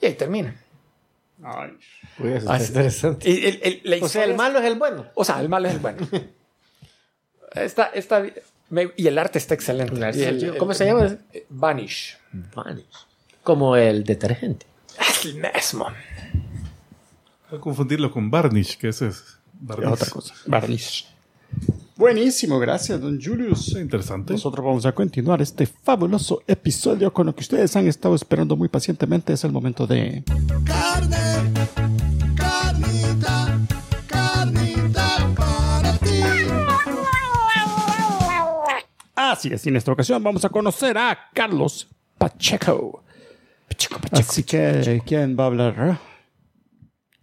Y ahí termina. Pues, está Así- interesante. Y el- el- O sea, el es- malo es el bueno. O sea, el malo es el bueno. Está, está, me- y el arte está excelente. El arte. ¿Cómo se llama? Vanish. Vanish. Como el detergente. Es el mismo. No confundirlo con Varnish, que ese es Barniz. otra cosa. Barnish. Buenísimo, gracias, don Julius. Interesante. Nosotros vamos a continuar este fabuloso episodio con lo que ustedes han estado esperando muy pacientemente. Es el momento de... Carne, carnita, carnita para ti. Así es, y en esta ocasión vamos a conocer a Carlos Pacheco. Así que, ¿quién va a hablar?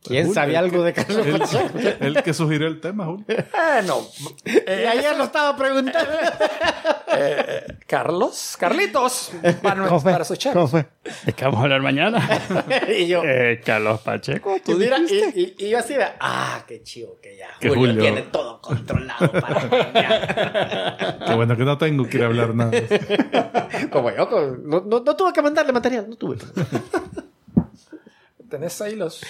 ¿Quién sabía algo de Carlos El, Pacheco? el que sugirió el tema, Julio. Bueno, Y ayer lo estaba preguntando. Carlos, Carlitos, para, ¿Cómo fue? para su chat. ¿Cómo fue? Es que vamos a hablar mañana. y yo, Eh, Carlos Pacheco, y tú mira, y, y- y yo así de, ah, qué chivo que ya. Que Julio, Julio- tiene todo controlado para mañana. Qué bueno que no tengo que ir a hablar nada. Como yo, no, no, no tuve que mandarle material, no tuve. Tenés ahí los.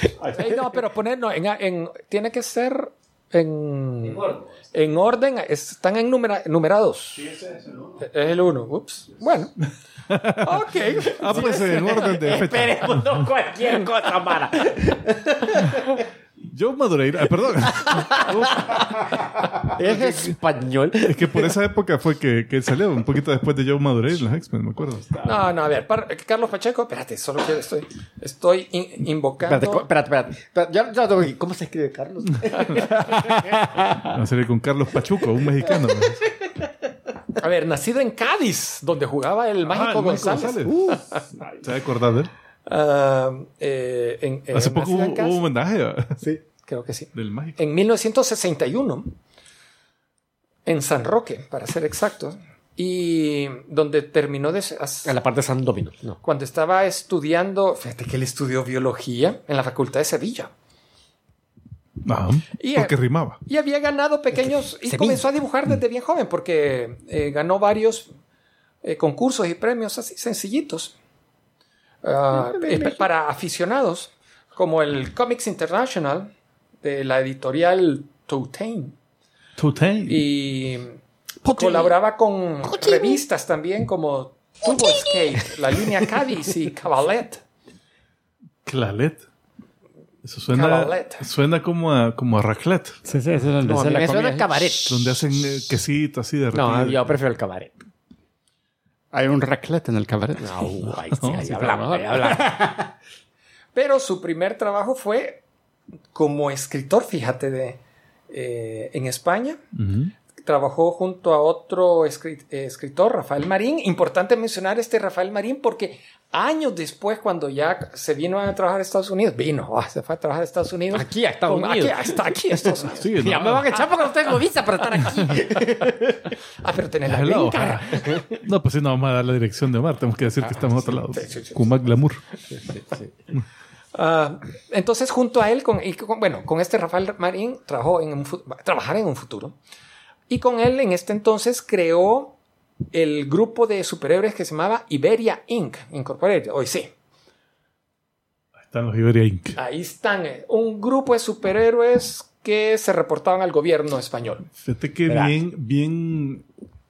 No, pero poner, no, en, en- tiene que ser en, en orden. Están en numera- numerados. es el uno. Ups. Bueno. Ok. Ah, pues en orden de fecha. Esperemos no cualquier cosa, Mara. Joe Madureira, ah, perdón. Es español. Es que por esa época fue que, que salió, un poquito después de Joe Madureira en los X-Men, me acuerdo. No, no, a ver. Carlos Pacheco, espérate, solo quiero, estoy, estoy in- invocando. Espérate, espérate, espérate. Espérate, Ya, ya tengo aquí. ¿Cómo se escribe Carlos? Va a salir con Carlos Pachuco, un mexicano. A ver, nacido en Cádiz, donde jugaba el Mágico Ah, el Mágico González. González. ¿Se va a acordar de él? Ah, eh, en- Hace poco hubo, un homenaje ¿verdad? Creo que sí. del Mágico. En 1961, en San Roque, para ser exactos, y donde terminó de... En la parte de San Domino. No. Cuando estaba estudiando, fíjate que él estudió biología en la Facultad de Sevilla. Ajá, Y, porque rimaba. Y había ganado pequeños... Y Sevilla. comenzó a dibujar desde bien joven porque eh, ganó varios eh, concursos y premios así sencillitos eh, para aficionados, como el Comics International de la editorial Totain. Totain. Y colaboraba con revistas también como Turbo Skate, La Línea Cádiz y Cabalet. Clalet. Eso suena, Cabalet. suena como a, como a raclette, Sí, sí, eso es donde No, a se la me suena comida. cabaret. donde hacen eh, quesito así de No, yo prefiero el cabaret. Hay un raclette en el cabaret. No, ahí sí, ahí sí, hablamos, ahí hablamos. Pero su primer trabajo fue como escritor, fíjate, de, eh, en España. Trabajó junto a otro escri- escritor, Rafael Marín. Importante mencionar este Rafael Marín porque años después, cuando ya se vino a trabajar a Estados Unidos, vino, ah, se fue a trabajar a Estados Unidos. Aquí a Estados Con- Unidos. Aquí, hasta aquí Estados Unidos. Sí, Ya no. me van a echar porque no tengo visa para estar aquí. Ah, pero tenés la green card. No, pues sí, no vamos a dar la dirección de Omar. Tenemos que decir que estamos a otro lado. sí, sí, sí. Kumak Glamour. Ah, entonces, junto a él, con, y con- bueno, con este Rafael Marín, trabajó en un, trabajar en un futuro. Y con él, en este entonces, creó el grupo de superhéroes que se llamaba Iberia Inc. Incorporated. Hoy sí. Ahí están los Iberia Inc. Ahí están. eh, Un grupo de superhéroes que se reportaban al gobierno español. Fíjate que bien, bien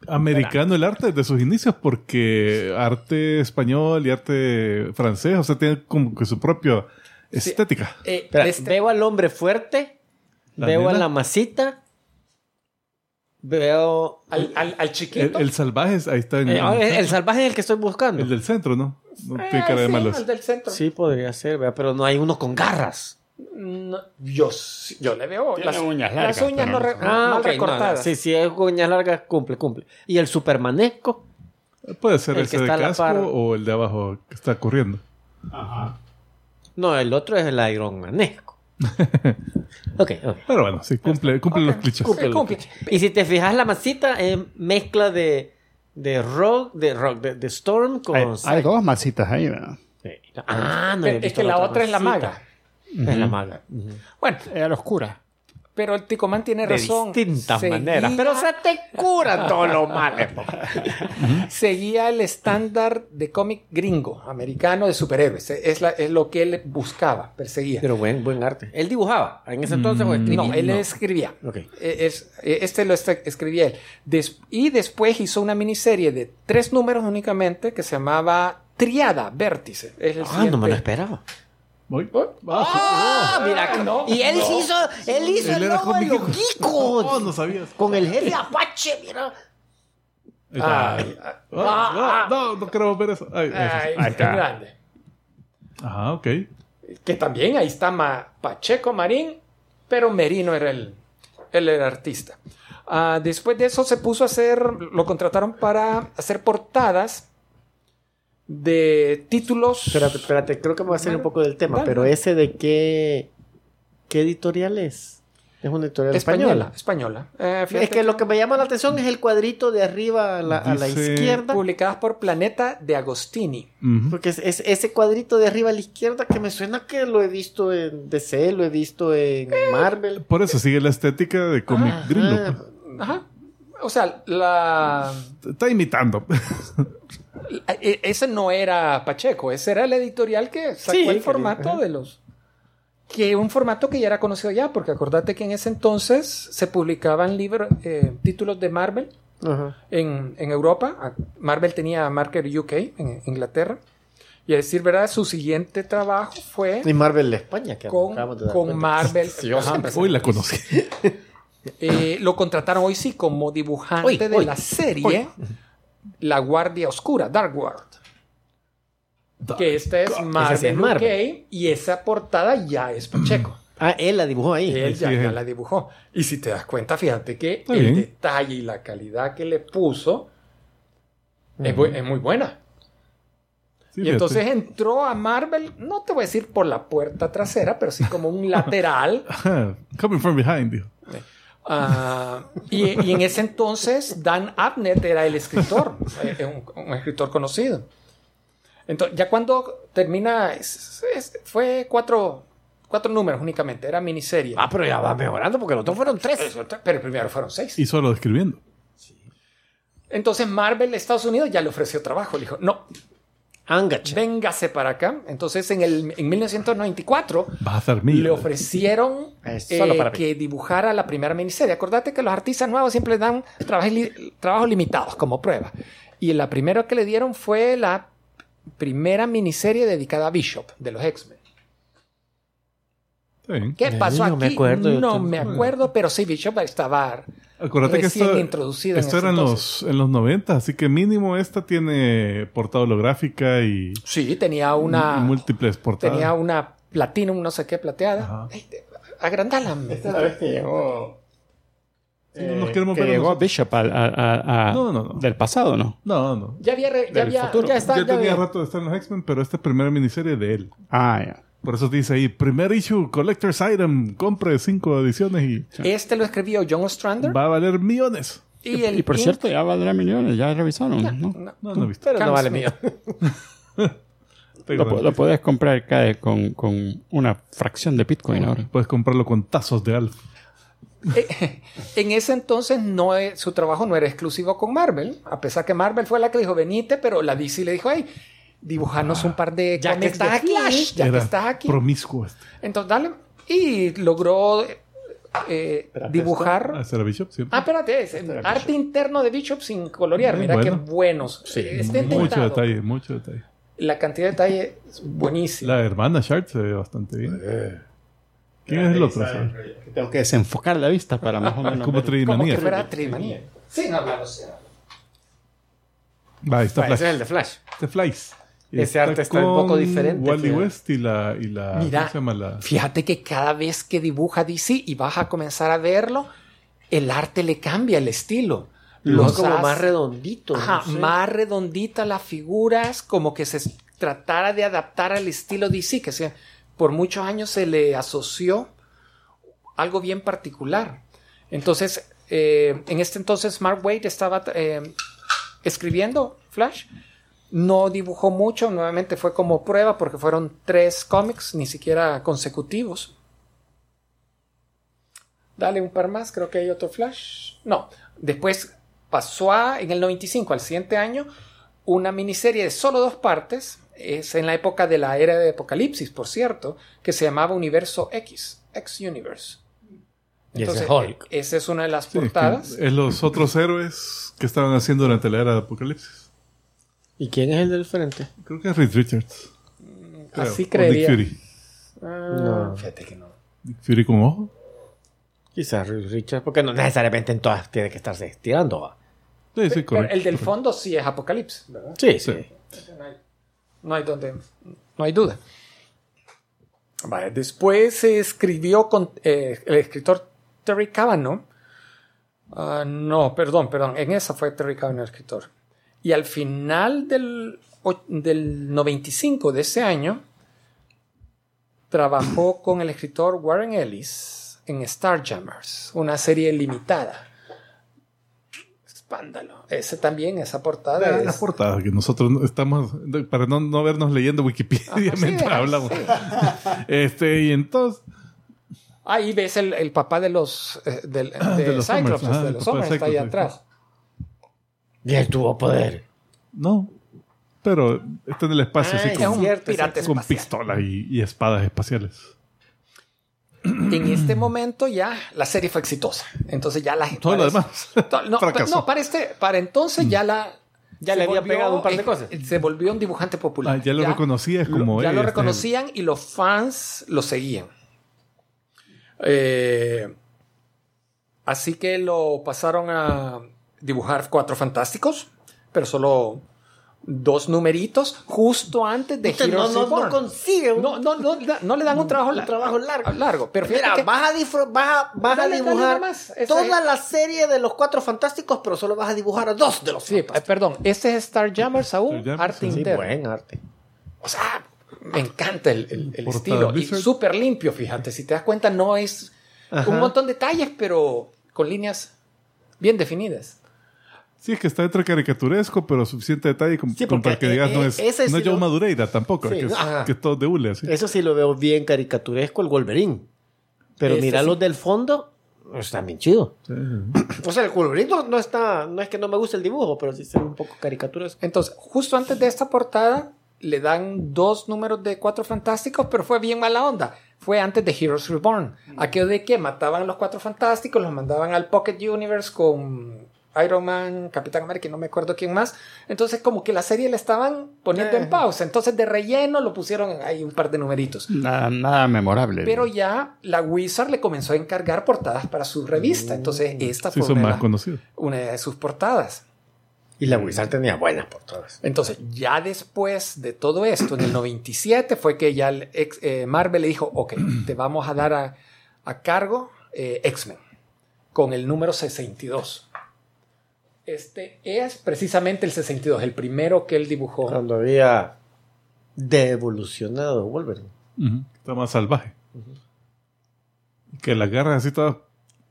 americano el arte desde sus inicios, porque arte español y arte francés, o sea, tiene como que su propia estética. Eh, Espera, este- Veo al hombre fuerte, La veo a la masita, veo... al, al- al El, chiquito. el salvaje, ahí está en, Eh, en- ah, el, el salvaje es el que estoy buscando. el del centro, ¿no? No Eh, tiene cara de sí, malo. el del centro. Sí, podría ser, ¿verdad? pero no hay uno con garras. No, yo, yo le veo Tiene las uñas las largas, uñas pero no re- son- Ah, mal ok, no, no, recortadas. Sí, sí, es uñas largas, cumple, cumple. ¿Y el supermanesco? Puede ser El ese que de está la casco o el de abajo que está corriendo. No, el otro es el Iron Manesco. ok, ok. Pero bueno, sí, cumple, cumple los clichés. Cumple, cumple. Y si te fijas, la masita es mezcla de, de rock, de rock, de, de Storm con... Hay, hay dos masitas ahí, ¿verdad? Sí. Ah, no. Pero es que la otra es la maga. Es la maga. Ujú. Bueno, Es a la oscura. Pero el Ticomán tiene De razón. distintas Seguía- maneras. Pero se te cura todo lo malo. Seguía el estándar de cómic gringo, americano de superhéroes. Es, la- es lo que él buscaba, perseguía. Pero buen, buen arte. Él dibujaba. En ese entonces o escribía. no, él escribía. Eh, es- eh, este lo est- escribía él. Des- y después hizo una miniserie de tres números únicamente que se llamaba Triada Vértice. Es el Ah, no me lo esperaba. Voy. Ah, mira. no, y él no. hizo, él hizo Él el logo de los geekos. Oh, no sabías. Con el jefe Apache, mira. Ahí está. Ay, ay, Ah, no, no, no queremos ver eso. Ay, ay, eso. qué grande. Ajá, ok. Que también ahí está Ma- Pacheco Marín, pero Merino era el, él era el artista. Ah, después de eso se puso a hacer, lo contrataron para hacer portadas de títulos. Espérate, espérate, creo que me voy a salir un poco del tema, Dale, pero dale. ese de qué. ¿Qué editorial es? Es una editorial Española, española. española. Eh, Es que lo que me llama la atención es el cuadrito de arriba a la, a la Dice- izquierda. publicadas por Planeta de Agostini. Porque es, es- ese cuadrito de arriba a la izquierda que me suena que lo he visto en DC, lo he visto en Marvel. Por eso sigue la estética de cómic Ajá. gringo. pues. Ajá. O sea, la, Está imitando. la- e- ese no era Pacheco, ese era el editorial que sacó Sí, el formato ajá. de los. Que un formato que ya era conocido ya, porque acordate que en ese entonces se publicaban libros, eh, títulos de Marvel en, en Europa. Marvel tenía Marker UK en Inglaterra. Y a decir verdad, su siguiente trabajo fue Y Marvel de España, que con, acabamos de dar con cuenta. Marvel. Sí, Ajá. Hoy la conocí. Eh, lo contrataron hoy sí como dibujante Hoy, de hoy, la serie La Guardia Oscura, Dark World. Que esta es Marvel, sí es Marvel. UK, y esa portada ya es Pacheco. Ah, él la dibujó ahí. Él ya, Sí, ya él. la dibujó. Y si te das cuenta, fíjate que Está el bien. detalle y la calidad que le puso es, bu- es muy buena. Sí, y fíjate. entonces entró a Marvel, no te voy a decir por la puerta trasera, pero sí como un lateral. Coming from behind, dijo. Ah, y, y en ese entonces Dan Abnett era el escritor, eh, un, un escritor conocido. Entonces, ya cuando termina, es- es- fue cuatro, cuatro números únicamente, era miniserie. Ah, pero ya va mejorando porque los otros fueron tres. Eso, Pero primero fueron seis. Y solo escribiendo. Entonces Marvel Estados Unidos ya le ofreció trabajo. Le dijo, no, Angacha. véngase para acá. Entonces en, el, en 1994 Vas a hacer mil. le ofrecieron eh, para que dibujara la primera miniserie. Acordate que los artistas nuevos siempre dan trabajos, li- trabajos limitados como prueba. Y la primera que le dieron fue la primera miniserie dedicada a Bishop de los X-Men. ¿Qué Ay, pasó no aquí? me acuerdo, no me acuerdo, pero sí, Bishop estaba Acuérdate que esto, introducido en esto ese era en los, en los 90, así que mínimo esta tiene portada holográfica y, Sí, tenía una... múltiples portadas. Tenía una platinum, no sé qué, plateada. Ajá. Ey, te- agrandala. Esta vez que llegó. No nos queremos Que llegó. Bishop al- a- a- a- No, no, no. del pasado, ¿no? No, no. Ya había, re- ya había, ya está, ya ya tenía había- rato de estar en los X-Men, pero esta es primera miniserie de él. Ah, ya. Por eso dice ahí, primer issue, collector's item, compre cinco ediciones y Este lo escribió John Ostrander. va a valer millones. Y, el Y por ink- cierto, ya valdrá millones, ya revisaron, ¿no? no, No, no he visto. Pero no vale mío. Lo, lo puedes comprar cada- con, con una fracción de Bitcoin ahora. Puedes comprarlo con tazos de alfa. Eh, en ese entonces no e- su trabajo no era exclusivo con Marvel, a pesar que Marvel fue la que dijo venite, pero la DC le dijo, hey, dibujanos un par de Ya que de aquí, Flash, ya que estás aquí. promiscuo este. Entonces, dale. Y logró eh, dibujar. Ah, ¿ese era Bishop? Ah, espérate, es eh, arte interno de Bishop sin colorear. Mira bueno. qué buenos. Eh, está mucho intentado. detalle, mucho detalle. La cantidad de detalle es buenísima. La hermana Shard se ve bastante bien. ¿Quién es el otro? sabe? Tengo que desenfocar la vista para más o menos. Como ver. Como que. Sí, no, claro, sí. Va, ahí está Flash. ese es el de Flash. Este Flies. Ese arte está un poco diferente, Wally fíjate. West y la, y la Mira, ¿cómo se llama la? Fíjate que cada vez que dibuja DC y vas a comenzar a verlo, el arte le cambia el estilo. Los Los como hace- más redonditos. Ajá, no sé. más redonditas las figuras, como que se tratara de adaptar al estilo DC, que sea, por muchos años se le asoció algo bien particular. Entonces, eh, en este entonces Mark Waid estaba eh, escribiendo Flash. No dibujó mucho, nuevamente fue como prueba porque fueron tres cómics, ni siquiera consecutivos. Dale un par más, creo que hay otro Flash. No, después pasó a, en el 95, al siguiente año, una miniserie de solo dos partes. Es en la época de la era de Apocalipsis, por cierto, que se llamaba Universo X, X Universe. Y ese Entonces, es Hulk. e- esa es una de las Sí, portadas. es los otros héroes que estaban haciendo durante la era de Apocalipsis. ¿Y quién es el del frente? Creo que es Reed Richards. creo. Así O. Nick Fury. Ah, No. Fíjate que no. Nick Fury con ojo. Quizás Richard, porque no necesariamente en todas tiene que estarse estirando. ¿va? Sí, sí, Pero correcto. el del fondo sí es Apocalipsis, ¿verdad? Sí, sí. No hay, no hay donde, no hay duda. Vale, después se escribió con eh, el escritor Terry Cavanaugh. Ah, no, perdón, perdón. En esa fue Terry Cavanaugh el escritor. Y al final del, del 95 de ese año, trabajó con el escritor Warren Ellis en Starjammers, una serie limitada. Espándalo. Ese también, esa portada. La, es- la portada que nosotros no- estamos, para no, no vernos leyendo Wikipedia Ajá, sí, mientras sí. hablamos. Este, y entonces, Ahí ves el, el papá de los eh, del- de, de los Cyclops, Summers, ajá, de los Summers, está ahí atrás. Y él tuvo poder. no. Pero está en el espacio así Ay, Es con, cierto, pirata con pistolas y, y espadas espaciales. En este momento ya la serie fue exitosa. Entonces ya la gente. Todo lo demás. To- No, para, este, para entonces ya la. Ya se le había volvió, pegado un par de cosas. Se volvió un dibujante popular. Ah, ya lo reconocías como Ya él, lo este- reconocían y los fans lo seguían. Eh, así que lo pasaron a dibujar Cuatro Fantásticos, pero solo dos numeritos justo antes de Usted no, Heroes no, no Reborn. consigue un, No, no, no, no le dan un trabajo, un largo. trabajo largo. largo. Pero Mira, que- vas a, disfr- vas a, vas a Dale, dale dibujar toda la serie de los cuatro fantásticos, pero solo vas a dibujar a dos de los Sí, eh, perdón, este es Starjammers aún, Starjammers, arte sí. Interno. buen arte. O sea, me encanta el, el- el estilo. Y súper limpio, fíjate. Si te das cuenta, no es un montón de detalles, pero con líneas bien definidas. Sí, es que está entre caricaturesco, pero suficiente detalle como, Sí, como porque, para que digas eh, no es, ese no sí es Joe lo- Madureira tampoco, Sí, que, es, que es todo de hule así. Eso sí lo veo bien caricaturesco, el Wolverine. Pero mira sí. los del fondo, están bien chidos. O sea, el Wolverine no, no está, no es que no me guste el dibujo, pero sí se ve un poco caricaturesco. Entonces, justo antes de esta portada, le dan dos números de cuatro fantásticos, pero fue bien mala onda. Fue antes de Heroes Reborn. Aquello de que mataban a los cuatro fantásticos, los mandaban al Pocket Universe con Iron Man, Capitán América y no me acuerdo quién más. Entonces, como que la serie la estaban poniendo en Eh. pausa. Entonces, de relleno lo pusieron ahí un par de numeritos. Nada, nada memorable. Pero ya la Wizard le comenzó a encargar portadas para su revista. Entonces, esta Sí, fue una, más una de sus portadas. Y la Wizard tenía buenas portadas. Entonces, ya después de todo esto, en el 97, fue que ya el ex- eh, Marvel le dijo, ok, te vamos a dar a, a cargo eh, X-Men con el número 62. Este es precisamente el 62, el primero que él dibujó. Cuando había devolucionado Wolverine. Está más salvaje. Que las garras así todas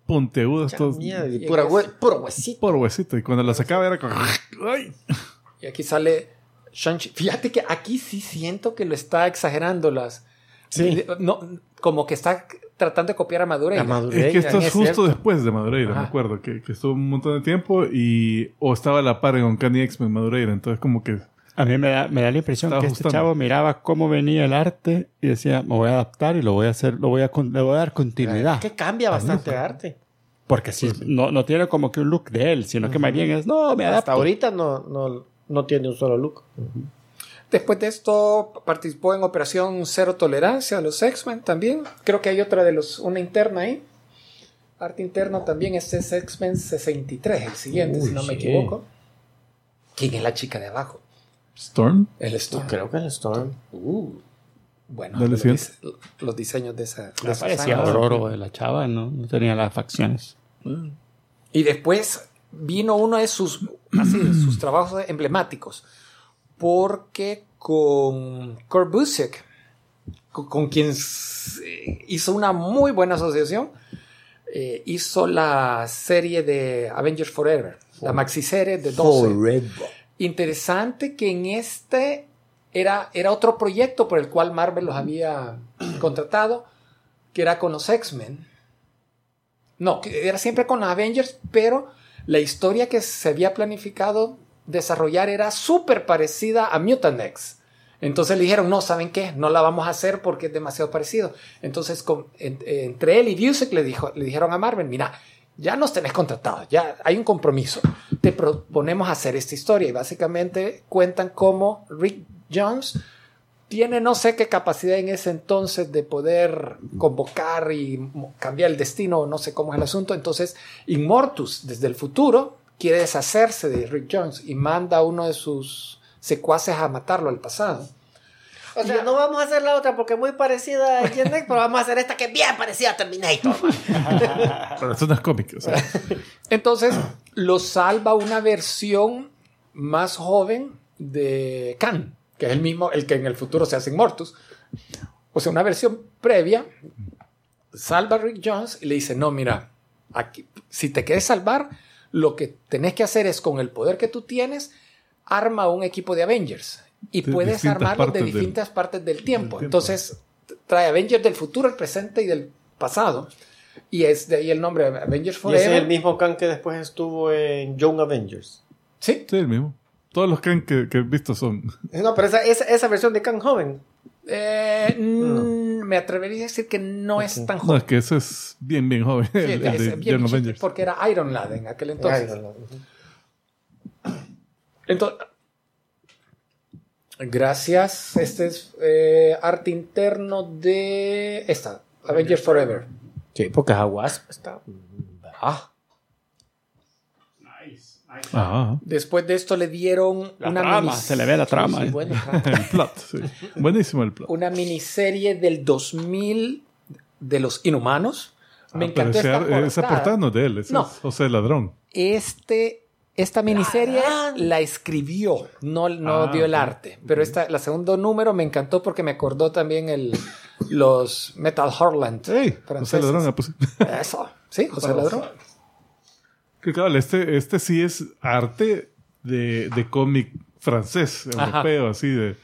puntiagudas, todas y pura hue- puro huesito. por huesito. Y cuando la sacaba era como... ¡Ay! Y aquí sale Shang-Chi. Fíjate que aquí sí siento que lo está exagerando las... Sí. No, como que está tratando de copiar a Madureira. Madureira, Es que esto es es justo después de Madureira, Ajá. me acuerdo, que, que estuvo un montón de tiempo y o estaba a la par en Uncanny X-Men Madureira, entonces como que A mí me da, me da la impresión que este ajustando. chavo miraba cómo venía el arte y decía, me voy a adaptar y lo voy a hacer, lo voy a, con- le voy a dar continuidad. Que cambia bastante arte. Porque si no, no tiene como que un look de él, sino que más bien es, no, me Hasta adapto. ahorita no, no, no tiene un solo look. Después de esto participó en Operación Cero Tolerancia de los X-Men también. Creo que hay otra de los, una interna ahí. Arte interno también, este es X-Men 63, el siguiente, Uy, si no me sí. equivoco. ¿Quién es la chica de abajo? Storm. El Storm. Creo que el Storm. Bueno, Dale, los, dise- los diseños de esa. de parecía. Ororo de la chava, ¿no? No tenía las facciones. Y después vino uno de sus, así, de sus trabajos emblemáticos. Porque con Kurt Busiek, con, con quien hizo una muy buena asociación, eh, hizo la serie de Avengers Forever, la maxiserie de 12. Interesante que en este era, era otro proyecto por el cual Marvel los había contratado, que era con los X-Men. No, que era siempre con los Avengers, pero la historia que se había planificado desarrollar era súper parecida a Mutant X. Entonces le dijeron, no, ¿saben qué? No la vamos a hacer porque es demasiado parecido. Entonces, entre él y Busiek le, dijo, le dijeron a Marvel, mira, ya nos tenés contratados, ya hay un compromiso. Te proponemos hacer esta historia. Y básicamente cuentan cómo Rick Jones tiene no sé qué capacidad en ese entonces de poder convocar y cambiar el destino, no sé cómo es el asunto. Entonces, Immortus, desde el futuro, quiere deshacerse de Rick Jones y manda a uno de sus secuaces a matarlo al pasado. O sea, no vamos a hacer la otra porque es muy parecida a Gen X, pero vamos a hacer esta que es bien parecida a Terminator. Pero eso no es cómic. o sea, Entonces, lo salva una versión más joven de Khan, que es el mismo, el que en el futuro se hace Immortus. o sea, una versión previa, salva a Rick Jones y le dice, no, mira, aquí, si te quieres salvar, lo que tenés que hacer es con el poder que tú tienes, arma un equipo de Avengers y De puedes armarlo de del- distintas partes del tiempo. tiempo. Entonces, trae Avengers del futuro, el presente y del pasado. Y es de ahí el nombre Avengers Y Forever. ese es el mismo Khan que después estuvo en Young Avengers. Sí, Sí, el mismo. Todos los Kang que, que he visto son. No, pero esa, esa, esa versión de Khan joven. Eh, mm, me atrevería a decir que no es tan No, joven. es que ese es bien, bien joven. Sí, el, el es de bien Young chiquito, Avengers. porque era Iron Lad en aquel entonces. Entonces, gracias. Este es eh, arte interno de esta, Avengers Forever. Sí, porque Wasp está. Ah, Ajá. Después de esto le dieron La una trama, se le ve la trama. Sí, eh. bueno, El plot, sí. Buenísimo el plot. una miniserie del 2000 de los Inhumanos. Me Ah, pero encantó esta portada. esa portada no es de él, ese No. es José Ladrón. Este, esta miniserie la escribió, no, no Ah, dio el arte. Pero esta, la segundo número me encantó porque me acordó también el, los Metal Horland. ¡Ey! José. Ladrón. ah, pues, Eso, sí, José Ladrón. Que cabal, este, este sí es arte de, de cómic francés, Ajá. europeo, así de.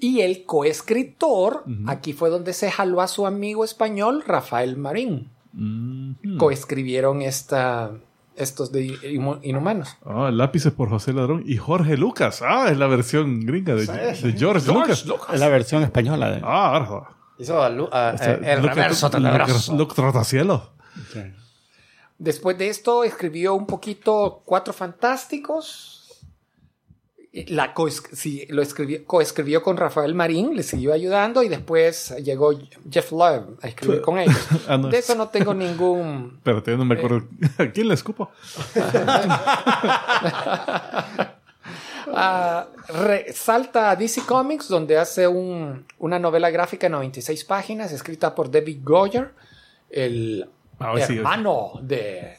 Y el coescritor, aquí fue donde se jaló a su amigo español Rafael Marín. Mm. Coescribieron esta, estos de Inhu- Inhumanos. Ah, lápices por José Ladrón y Jorge Lucas. Ah, es la versión gringa de, de George, Lucas. Es la versión española de. Ah, arjo. hizo a Lu- a- O sea, eh, el Lucas- reverso Lucas- tenebroso. Lucas Trotacielos. Después de esto escribió un poquito Cuatro Fantásticos. La coes- sí, lo escribió, coescribió con Rafael Marín, le siguió ayudando y después llegó Jeff Love a escribir con ellos. Ah, no. De eso no tengo ningún... Espérate, no me acuerdo. ¿A quién le escupo? Re- salta a DC Comics donde hace un- una novela gráfica de 96 páginas escrita por David Goyer, el Ah, sí, sí. hermano de...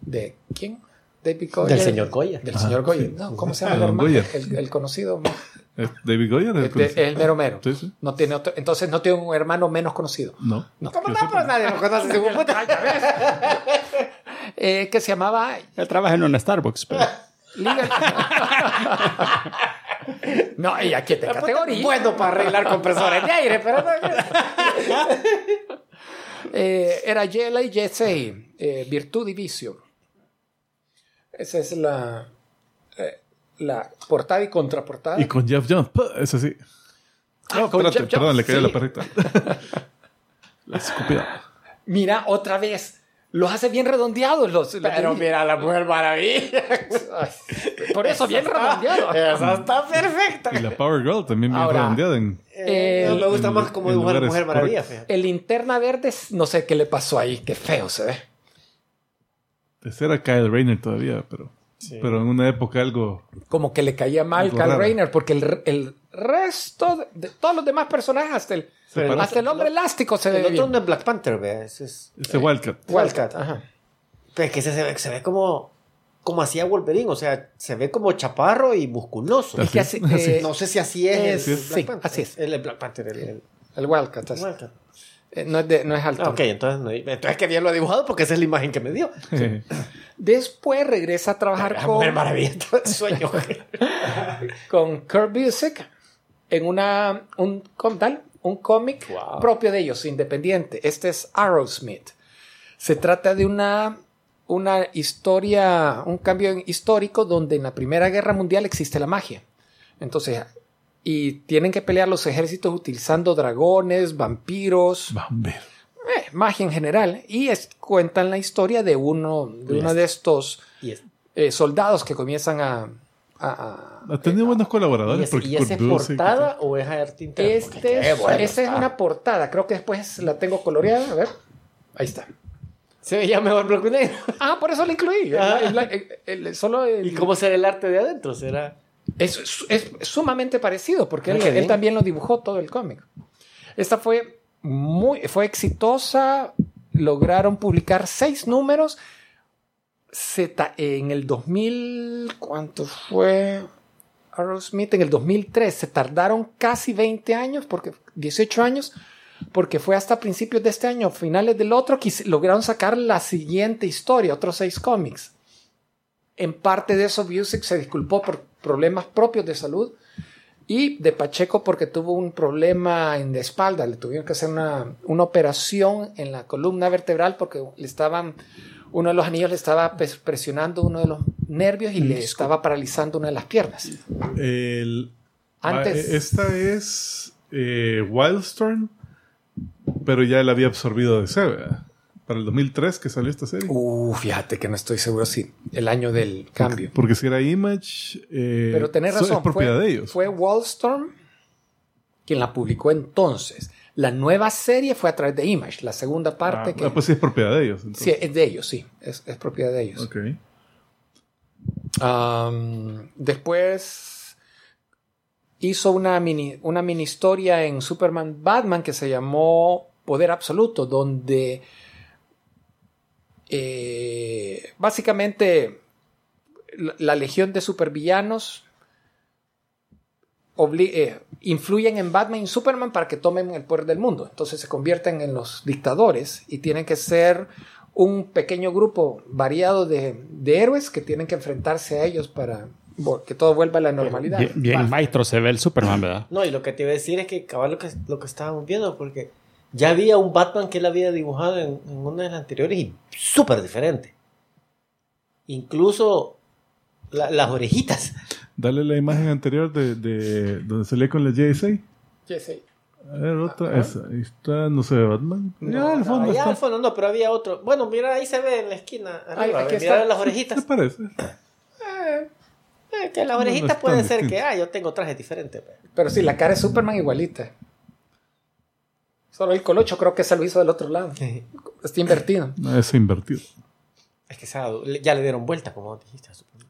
¿De quién? David Goyer. Del señor Goya. Del señor Goyer. No, ¿Cómo se llama el hermano? Goyer. El, el conocido. ¿Es David Goyer? El, ¿El conocido? el mero mero. Sí, sí. No tiene otro- entonces no tiene un hermano menos conocido. No. No. ¿Cómo no? Pero nadie lo conoce. de puta. Eh, que se llamaba Él trabaja en un Starbucks, pero. Liga- no, y aquí te categoría. Bueno para arreglar compresores de aire, pero no. Eh, era Yela y Jesse, eh, Virtud y Vicio. Esa es la, eh, la portada y contraportada. Y con Jeff Jones. ¡pah! Ese sí. Ah, No, espérate, perdón, Jones, le cayó sí. la perrita. la escupida. Mira, otra vez. Los hace bien redondeados los. los Pero de- mira la mujer maravilla. Por eso, bien redondeados. Esa está perfecta. Y la Power Girl también bien Ahora, redondeada en. Eh, El- me gusta más como dibujar Mujer Maravilla. fíjate. El linterna verde, no sé qué le pasó ahí. Qué feo se ve. Ese era Kyle Rayner todavía, pero. Pero en una época algo. Como que le caía mal raro. Rayner, porque el, el resto de, de todos los demás personajes, hasta el, Pero el hasta el hombre elástico se El ve otro bien. no es Black Panther, ve. Ese es Ese Wildcat. Wildcat, ajá. Pero es que ese se ve, se ve como, como hacía Wolverine. O sea, se ve como chaparro y musculoso. Es que así, eh, no sé si así es. es- el Black sí, Panther. así es. El, el Black Panther. El, el- el Wildcat. así. Wildcat. Eh, no, es de- no es alto. Ah, ok, entonces, no, entonces que bien lo ha dibujado porque esa es la imagen que me dio. Después regresa a trabajar La con, Mujer Maravilla, el sueño. con Kurt Busiek en una, un, ¿cómo tal? Un cómic Wow. propio de ellos, independiente. Este es Arrowsmith. Se trata de una, una historia, un cambio histórico donde en la Primera Guerra Mundial existe la magia. Entonces, y tienen que pelear los ejércitos utilizando dragones, vampiros, eh, magia en general. Y es- cuentan la historia de uno de, uno de estos eh, soldados que comienzan a- a- a Ha tenido buenos y, colaboradores. y esa es portada o es arte interno? Este es, bueno esa es una portada. Creo que después la tengo coloreada. A ver. Ahí está. Se veía mejor blanco y negro. Ah, por eso la incluí. Ah. El- el- el- el- solo el- ¿Y cómo será el arte de adentro? ¿Será? es, es- es sumamente parecido porque él, Ah, él también lo dibujó todo el cómic. Esta fue muy fue exitosa. Lograron publicar seis números. Ta- en el 2000, ¿cuánto fue? Arrowsmith en el 2003 se tardaron casi 20 años porque 18 años, porque fue hasta principios de este año, finales del otro, que lograron sacar la siguiente historia, otros seis cómics. En parte de eso, Busiek se disculpó por problemas propios de salud y de Pacheco porque tuvo un problema en la espalda. Le tuvieron que hacer una, una operación en la columna vertebral porque le estaban, uno de los anillos le estaba pres- presionando uno de los nervios y le estaba paralizando una de las piernas. El, Antes- ah, Esta es eh, Wildstorm, pero ya la había absorbido de ¿verdad? Para el 2003 que salió esta serie. Uh, fíjate que no estoy seguro si el año del cambio. Porque si era Image, eh, Pero tenés razón. es propiedad fue, de ellos. Fue Wallstorm quien la publicó entonces. La nueva serie fue a través de Image, la segunda parte Ah, que... pues sí es propiedad de ellos. sí, es de ellos, sí. Es, es propiedad de ellos. Ok. Um, después hizo una mini, una mini historia en Superman Batman que se llamó Poder Absoluto, donde eh, básicamente la, la legión de supervillanos eh, influyen en Batman y Superman para que tomen el poder del mundo. Entonces se convierten en los dictadores y tienen que ser un pequeño grupo variado de, de héroes que tienen que enfrentarse a ellos para que todo vuelva a la normalidad. Bien, bien maestro se ve el Superman, ¿verdad? No, y lo que te iba a decir es que cabal lo que, lo que estábamos viendo, porque ya había un Batman que él había dibujado en, en una de las anteriores y súper diferente. Incluso la- las orejitas. Dale la imagen anterior de, de donde salía con la JSA. Sí. A ver, otra. Esa. Ahí está, no sé, Batman. ya, al No, fondo allá está. al fondo no, pero había otro. Bueno, mira, ahí se ve en la esquina. Arriba, mira las ¿Qué orejitas. parece? Eh, que las No, no orejitas pueden ser distinto. que, ah, yo tengo trajes diferentes. pues. Pero sí, la cara de Superman igualita. Solo el colocho creo que se lo hizo del otro lado. Está invertido. No, es invertido. Es que se ha dado- ya le dieron vuelta, como dijiste. a Superman.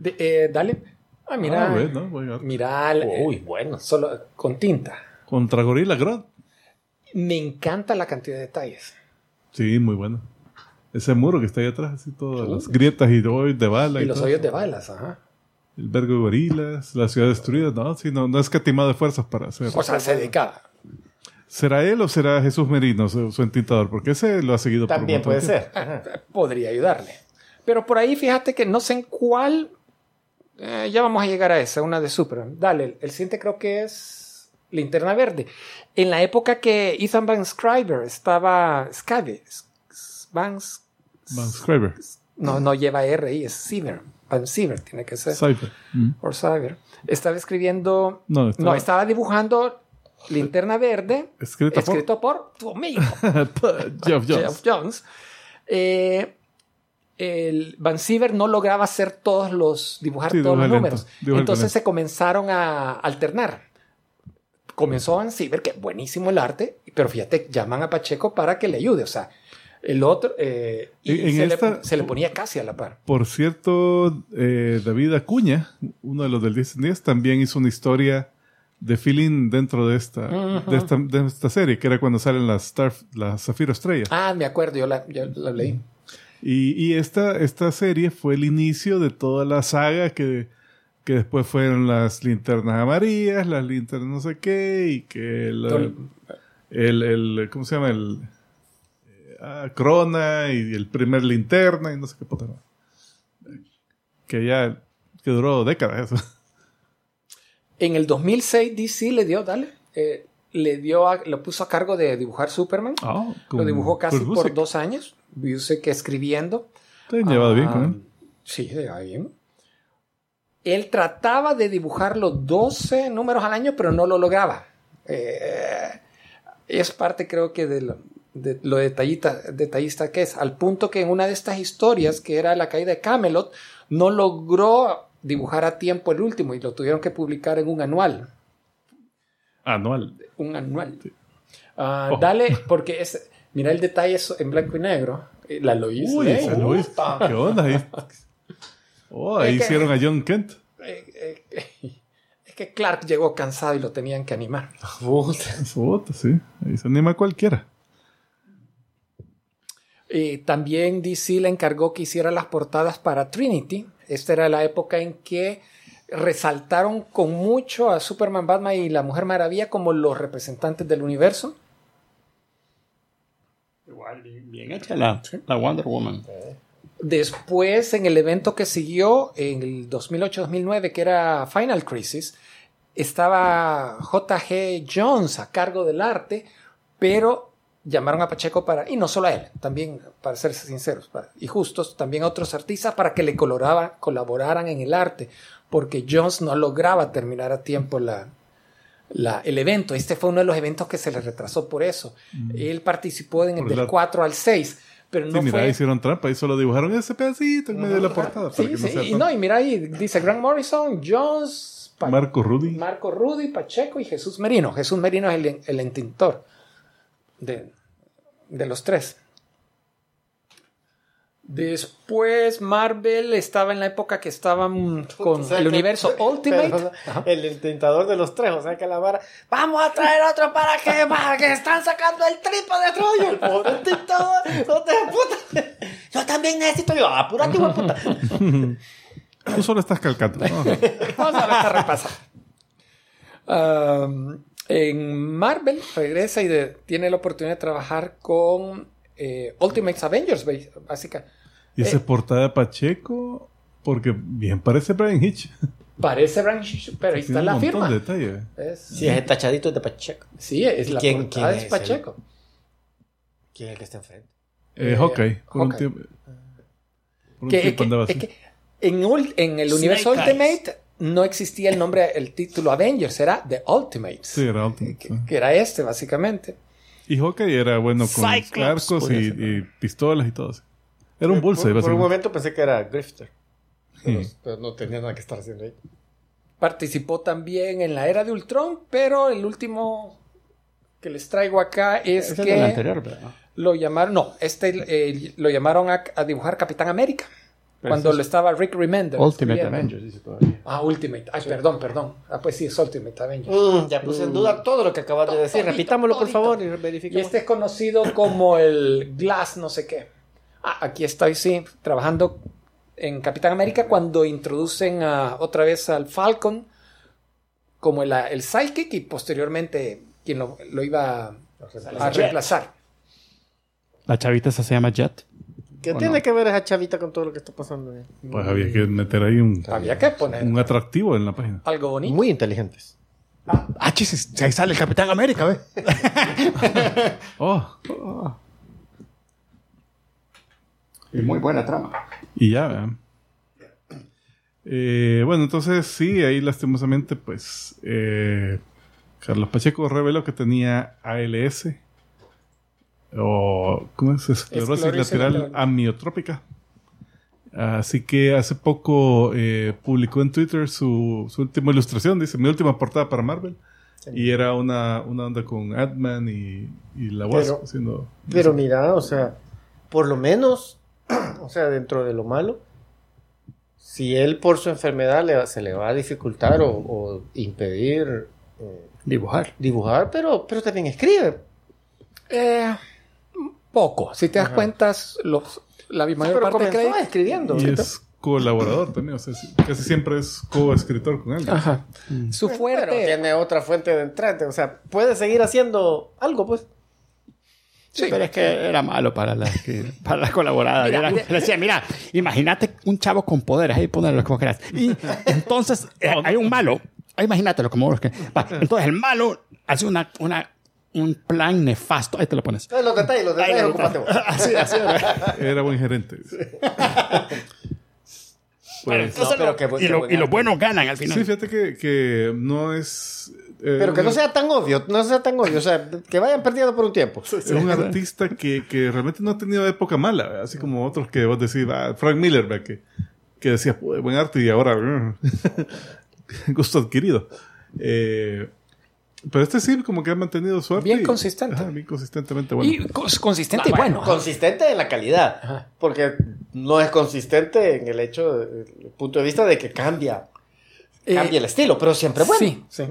De- eh, dale. Ah, mira. Ah, ve, ¿no? Voy a- Mira. eh, Uy, bueno. Solo con tinta. Contra Gorilla Grodd. Me encanta la cantidad de detalles. Sí, muy bueno. Ese muro que está ahí atrás, así todas las grietas y hoyos de bala. Y Y, los hoyos de balas, ajá. El vergo de gorilas, la ciudad destruida. No, sí, no, no es catimado de fuerzas para hacer. O sea, se dedicaba. ¿Será él o será Jesús Merino su, su entintador? Porque ese lo ha seguido También puede tiempo. ser. Ajá. Podría ayudarle. Pero por ahí, fíjate que no sé en cuál. Eh, ya vamos a llegar a esa, una de Superman. Dale, el, siguiente creo que es Linterna Verde. En la época que Ethan Van Scriber estaba. Scabe, Van, Van Scriber. no, no lleva R ahí, es Siever. Van Siever tiene que ser. Cypher. Mm. Or Siever. Estaba escribiendo. No, estaba- No, estaba dibujando Linterna Verde. Escrito por- escrito por tu amigo. Jeff Jones. Jeff Jones. Eh, el Van Siever no lograba hacer todos los, dibujar Sí, todos los lento, números. Entonces lento. se comenzaron a alternar. Comenzó Van Siever, que buenísimo el arte, pero fíjate, llaman a Pacheco para que le ayude. O sea, el otro, eh, y En- se, esta- le, se le ponía casi a la par. Por cierto, eh, David Acuña, uno de los del 10 en 10, también hizo una historia de feeling dentro de esta, de esta, de esta serie, que era cuando salen las Star, las Zafiro Estrella. Ah, me acuerdo, yo la, yo la leí. Y, y esta, esta serie fue el inicio de toda la saga que, que después fueron las linternas amarillas, las linternas no sé qué, y que el, el, el- ¿cómo se llama? El eh, ah, Crona y el primer linterna y no sé qué puta. Que ya, que duró décadas eso. En el 2006 DC le dio, dale, eh, le dio, a- lo puso a cargo de dibujar Superman. Ah, Lo dibujó casi por dos años. Busiek escribiendo. Te han llevado bien con Ah, él. Sí, se llevaba bien. Él trataba de dibujar los 12 números al año, pero no lo lograba. Eh, es parte, creo que, de lo, de lo detallita, detallista que es. Al punto que en una de estas historias, que era la caída de Camelot, no logró dibujar a tiempo el último y lo tuvieron que publicar en un anual. Anual. Un anual. Ah, Oh. Dale, porque es. Mira el detalle en blanco y negro. Eh, La Lois Uy, Lane. ese Luis. ¿Qué onda ahí? Oh, ahí Es que- hicieron a John Kent. Eh, eh, es que Clark llegó cansado y lo tenían que animar. Puta, sí. Ahí se anima cualquiera. Y también DC le encargó que hiciera las portadas para Trinity. Esta era la época en que resaltaron con mucho a Superman, Batman y la Mujer Maravilla como los representantes del universo. Igual, bien, hecha la, la Wonder Woman. Después, en el evento que siguió, en el 2008-2009, que era Final Crisis, estaba J.G. Jones a cargo del arte, pero llamaron a Pacheco para, y no solo a él, también, para ser sinceros para- y justos, también a otros artistas para que le coloraba- colaboraran en el arte, porque Jones no lograba terminar a tiempo la, la- el evento. Este fue uno de los eventos que se le retrasó por eso. Él participó en el Por del la- 4 al 6, pero no sí, mira, fue... hicieron trampa y solo dibujaron ese pedacito en medio de la portada. para Sí, que no sea y tan- no, y mira ahí, dice Grant Morrison, Jones, Pa- Marco Rudy. Marco Rudy, Pacheco y Jesús Merino. Jesús Merino es el, el entintor de, de los tres. Después Marvel estaba en la época que estaban con O sea el que- universo Ultimate. pero, el intentador de los tres, o sea que la vara. Vamos a traer otro para que, para que están sacando el tripo de Troya. El pobre intentador, no te puta. Yo también necesito. Yo, apúrate, hijo puta. Tú solo estás calcando. Vamos a ver esta repasa. Um, en Marvel regresa y de- tiene la oportunidad de trabajar con eh, Ultimate Avengers, básica. Y esa portada de Pacheco, porque bien parece Brian Hitch. Parece Brian Hitch, pero ahí está la un montón firma. de detalles. Es- Sí, es el tachadito de Pacheco. sí, es ¿Y la quién- portada quién es es Pacheco. ¿Quién es el que está enfrente? Eh, Eh, Hawkeye. Por un Hawkeye. tiempo, por un Que- tiempo que- andaba es así. que en, el universo Snake Eyes. Ultimate no existía el nombre, el título Avengers, era The Ultimates. Sí, era Ultimate, que, sí. que era este, básicamente. Y Hawkeye era bueno con Cyclops, arcos y, y pistolas y todo. así. Era un bullseye, por, por un momento pensé que era Grifter. Pero, Sí. pero no tenía nada que estar haciendo ahí. Participó también en la era de Ultron, pero el último que les traigo acá es es que anterior, ¿verdad? lo llamaron, no, este eh, lo llamaron a, a dibujar Capitán América. Pero cuando lo estaba Rick Remender. Ultimate. Avengers, dice todavía. Ah, Ultimate. Ay, perdón, perdón. Ah, pues sí, es Ultimate Avengers. Mm, ya puse en duda todo lo que acabas de decir. Todito, Repitámoslo, por todito. favor, y Y verifiquemos. este es conocido como el Glass no sé qué. Ah, aquí estoy, sí, trabajando en Capitán América cuando introducen a- otra vez al Falcon como el, el Sidekick y posteriormente quien lo, lo iba a, a reemplazar. La chavita esa se llama Jet. ¿Qué ¿O tiene no? que ver esa chavita con todo lo que está pasando? ahí? Pues había que meter ahí un, Había que poner un atractivo en la página. algo bonito. Muy inteligentes. Ah, chis, ahí sale el Capitán América, ¿ve? Oh, Y muy buena trama. y ya, vean. Eh, bueno, entonces sí, ahí lastimosamente, pues eh, Carlos Pacheco reveló que tenía ALS o ¿cómo es? Esclerosis Esclerosis lateral lateral. amiotrópica. Así que hace poco eh, publicó en Twitter su, su última ilustración, dice mi última portada para Marvel. Y era una, una onda con Ant-Man y, y la Wasp Pero- haciendo... Pero mira, o sea, por lo menos, o sea, dentro de lo malo, si él por su enfermedad le, va- se le va a dificultar o, o impedir eh, Dibujar. dibujar, pero, pero también escribe. Eh, poco. Si te das Ajá. cuenta, los, la mayor pero parte de comenzó escribiendo. Y es colaborador también, o sea, casi siempre es co-escritor con él. Ajá. Su Pero fuerte. tiene otra fuente de entrante, o sea, puede seguir haciendo algo, pues. Sí, pero es que era malo para la, que- para la colaborada. Era- le decía, mira, imagínate un chavo con poderes, ahí ponerlo como quieras. Y entonces eh, hay un malo, ah, imagínatelo como vos que. va, Entonces el malo hace una, una, un plan nefasto. Ahí te lo pones. Los detalles, los detalles, lo- ocúpate vos. Así, así. Era buen gerente. Pues, pero lo- y, lo- y los buenos ganan al final. sí, fíjate que, que no es... eh, Pero que no un- sea tan obvio, no sea tan obvio, o sea, que vayan perdiendo por un tiempo. Es un artista que, que realmente no ha tenido época mala, ¿verdad? así como otros que vos decís, ah, Frank Miller, ¿verdad? que, que decía, "Puh, buen arte y ahora gusto adquirido. Eh, pero este sí, como que ha mantenido su arte. Bien y- consistente. ajá, bien consistentemente bueno. Y cons- consistente y Ah, bueno. Consistente en la calidad. Ajá. Porque no es consistente en el hecho, de- el punto de vista de que cambia, Eh, cambia el estilo, pero siempre bueno. Sí,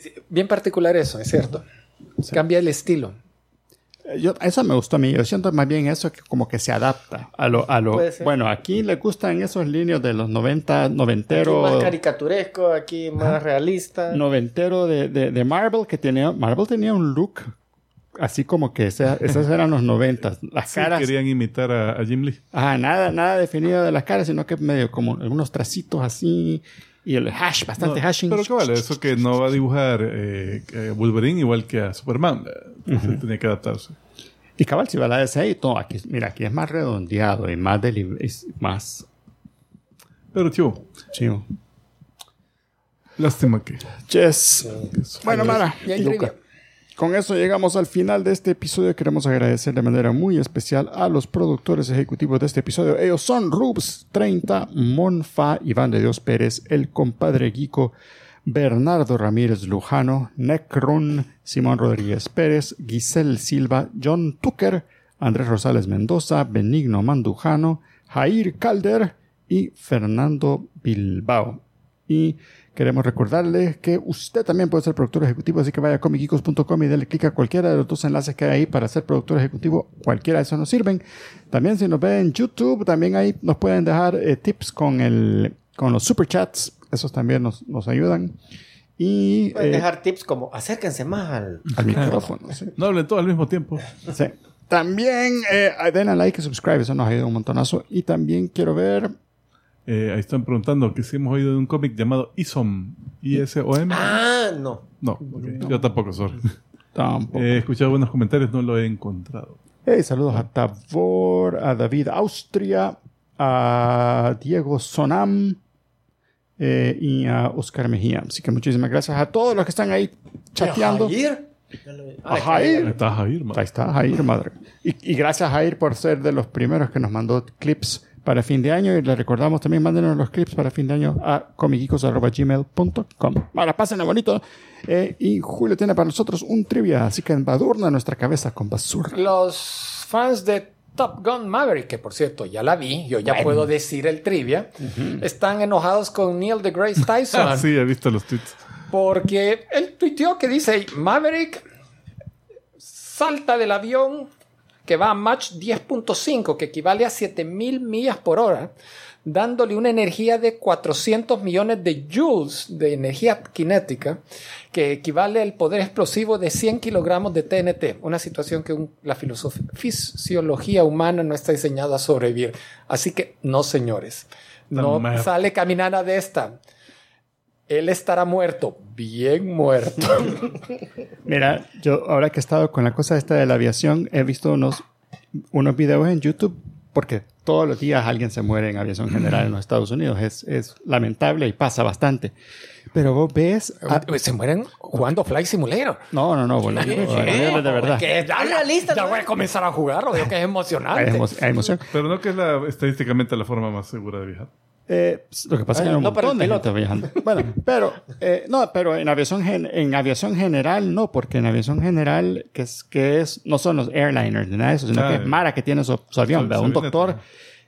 sí. Bien particular eso, es cierto. Cambia el estilo. Yo, eso me gustó a mí. Yo siento más bien eso que como que se adapta a lo... A lo bueno, aquí le gustan esos líneas de los 90, Aquí noventero... más caricaturesco, aquí más realista. noventero de, de, de Marvel que tenía... Marvel tenía un look así como que esa- esos eran los noventas. Las Sí, caras... querían imitar a, a Jim Lee. Ajá, nada, nada definido de las caras, sino que medio como algunos tracitos así y el hash, bastante No, hashing. Pero qué vale, eso que no va a dibujar eh, Wolverine igual que a Superman. eh, entonces Tenía que adaptarse. Y cabal, si va la DC y todo, aquí, mira, aquí es más redondeado y más deli- es más Pero, tío, chido. lástima que. Yes. Bueno, Mara, Ya hay Luca. Con eso llegamos al final de este episodio. Queremos agradecer de manera muy especial a los productores ejecutivos de este episodio. Ellos son Rubs 30, Monfa, Iván de Dios Pérez, el compadre Guico, Bernardo Ramírez Lujano, Necron, Simón Rodríguez Pérez, Giselle Silva, John Tucker, Andrés Rosales Mendoza, Benigno Mandujano, Jair Calder y Fernando Bilbao. Y queremos recordarle que usted también puede ser productor ejecutivo, así que vaya a comicicos.com y dale clic a cualquiera de los dos enlaces que hay ahí para ser productor ejecutivo. Cualquiera de esos nos sirven. También si nos ven en YouTube, también ahí nos pueden dejar eh, tips con, el, con los superchats. Esos también nos, nos ayudan. Y Pueden eh, dejar tips como acérquense más al. al micrófono. sí. No hablen todos al mismo tiempo. Sí. También eh, denle like y subscribe, eso nos ayuda un montonazo. Y también quiero ver Eh, ahí están preguntando que si hemos oído de un cómic llamado ISOM. I-S-O-M. Ah, no. No, yo tampoco, sorry. tampoco. He escuchado buenos comentarios, no lo he encontrado. Hey, saludos a Tavor, a David Austria, a Diego Sonam eh, y a Oscar Mejía. Así que muchísimas gracias a todos los que están ahí chateando. Jair. A Ahí Jair. está Jair, man. Ahí está Jair, madre. Y, y gracias Jair por ser de los primeros que nos mandó clips para fin de año. Y le recordamos también, mándenos los clips para fin de año a comicicos.gmail.com. Ahora, pásenlo bonito. Eh, y Julio tiene para nosotros un trivia, así que embadurna nuestra cabeza con basura. Los fans de Top Gun Maverick, que por cierto ya la vi, yo ya puedo decir el trivia, están enojados con Neil deGrasse Tyson Ah, sí, he visto los tweets. porque él tuiteó que dice Maverick salta del avión que va a Mach 10.5, que equivale a 7000 millas por hora, dándole una energía de 400 millones de joules de energía cinética, que equivale al poder explosivo de 100 kilogramos de TNT, una situación que un- la fisiología humana no está diseñada a sobrevivir. Así que no, señores, no sale caminana de esta. Él estará muerto, bien muerto. Mira, yo ahora que he estado con la cosa esta de la aviación, he visto unos, unos videos en YouTube porque todos los días alguien se muere en aviación general en los Estados Unidos. Es, es lamentable y pasa bastante. Pero vos ves... a- Se mueren jugando Flight Simulator. no, no, no, boludo. de verdad. Que ya, realista, ya voy a comenzar a jugarlo, veo que es emocionante. Hay, emo- hay emoción. Pero no que es la, estadísticamente la forma más segura de viajar. Eh, lo que pasa es que hay un no montón de gente viajando. Bueno, pero eh, no, pero en aviación gen- en aviación general no, porque en aviación general que es que es no son los airliners ni nada de eso, sino que es Mara que tiene su, su avión, su un doctor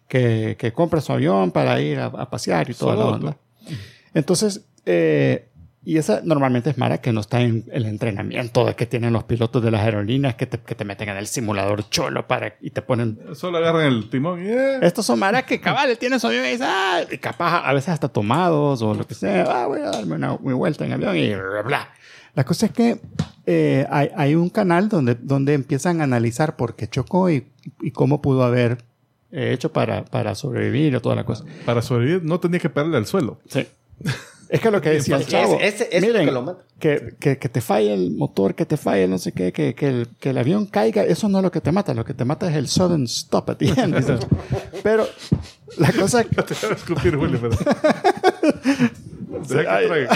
que, que compra su avión para ir a, a pasear y toda la Solo onda. Entonces, eh, y esa normalmente es Mara que no está en el entrenamiento de que tienen los pilotos de las aerolíneas que te, que te meten en el simulador cholo para y te ponen Solo agarran el timón y... eh, estos son maras que cabal tienen su avión y dicen, ah, y capaz a veces hasta tomados o lo que sea, ah, voy a darme una, vuelta en avión y bla, bla. La cosa es que eh, hay, hay un canal donde, donde empiezan a analizar por qué chocó y, y cómo pudo haber eh, hecho para, para sobrevivir y toda la cosa. Para sobrevivir no tenía que pegarle al suelo. Sí. Es que lo que decía el Ese- chavo, es lo miren, que lo mata. que, que, que te falle el motor, que te falle no sé qué, que, que, el, que el avión caiga, eso no es lo que te mata, lo que te mata es el sudden stop at the end. Pero la cosa Te voy a escupir, Julio, pero... Que.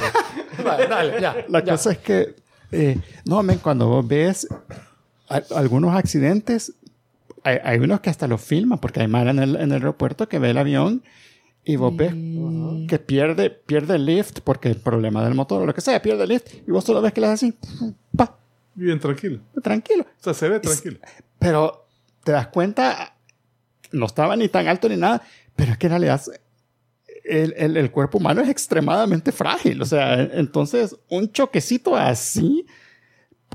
Vale, dale, ya. La ya. cosa es que, eh, no, men, cuando vos ves a- algunos accidentes, hay, hay unos que hasta lo filman, porque hay Mara en el, en el aeropuerto que ve el avión y vos ves que pierde, pierde el lift porque el problema del motor o lo que sea, pierde el lift y vos solo ves que le hace así, pa, Bien tranquilo. tranquilo. O sea, se ve tranquilo. Pero te das cuenta, no estaba ni tan alto ni nada, pero es que en realidad el, el, el cuerpo humano es extremadamente frágil. O sea, entonces un choquecito así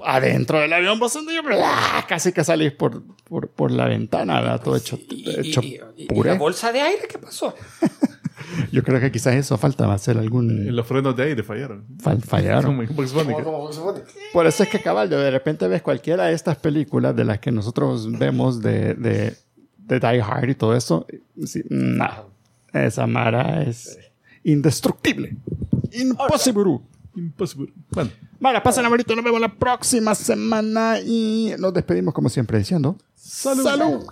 adentro del avión vos y ¡bla! casi que salís por, por, por la ventana, ¿verdad? Todo hecho, ¿Y, hecho y- y- y puré. la bolsa de aire qué pasó? Yo creo que quizás eso falta hacer algún... Los frenos de aire fallaron. fal- fallaron. Por eso es que, caballo, de repente ves cualquiera de estas películas de las que nosotros vemos de, de, de Die Hard y todo eso. sí, no, esa Mara es indestructible. Imposible. Imposible. Bueno, Mara, pasen bonito. Nos vemos la próxima semana y nos despedimos como siempre diciendo. ¡Salud!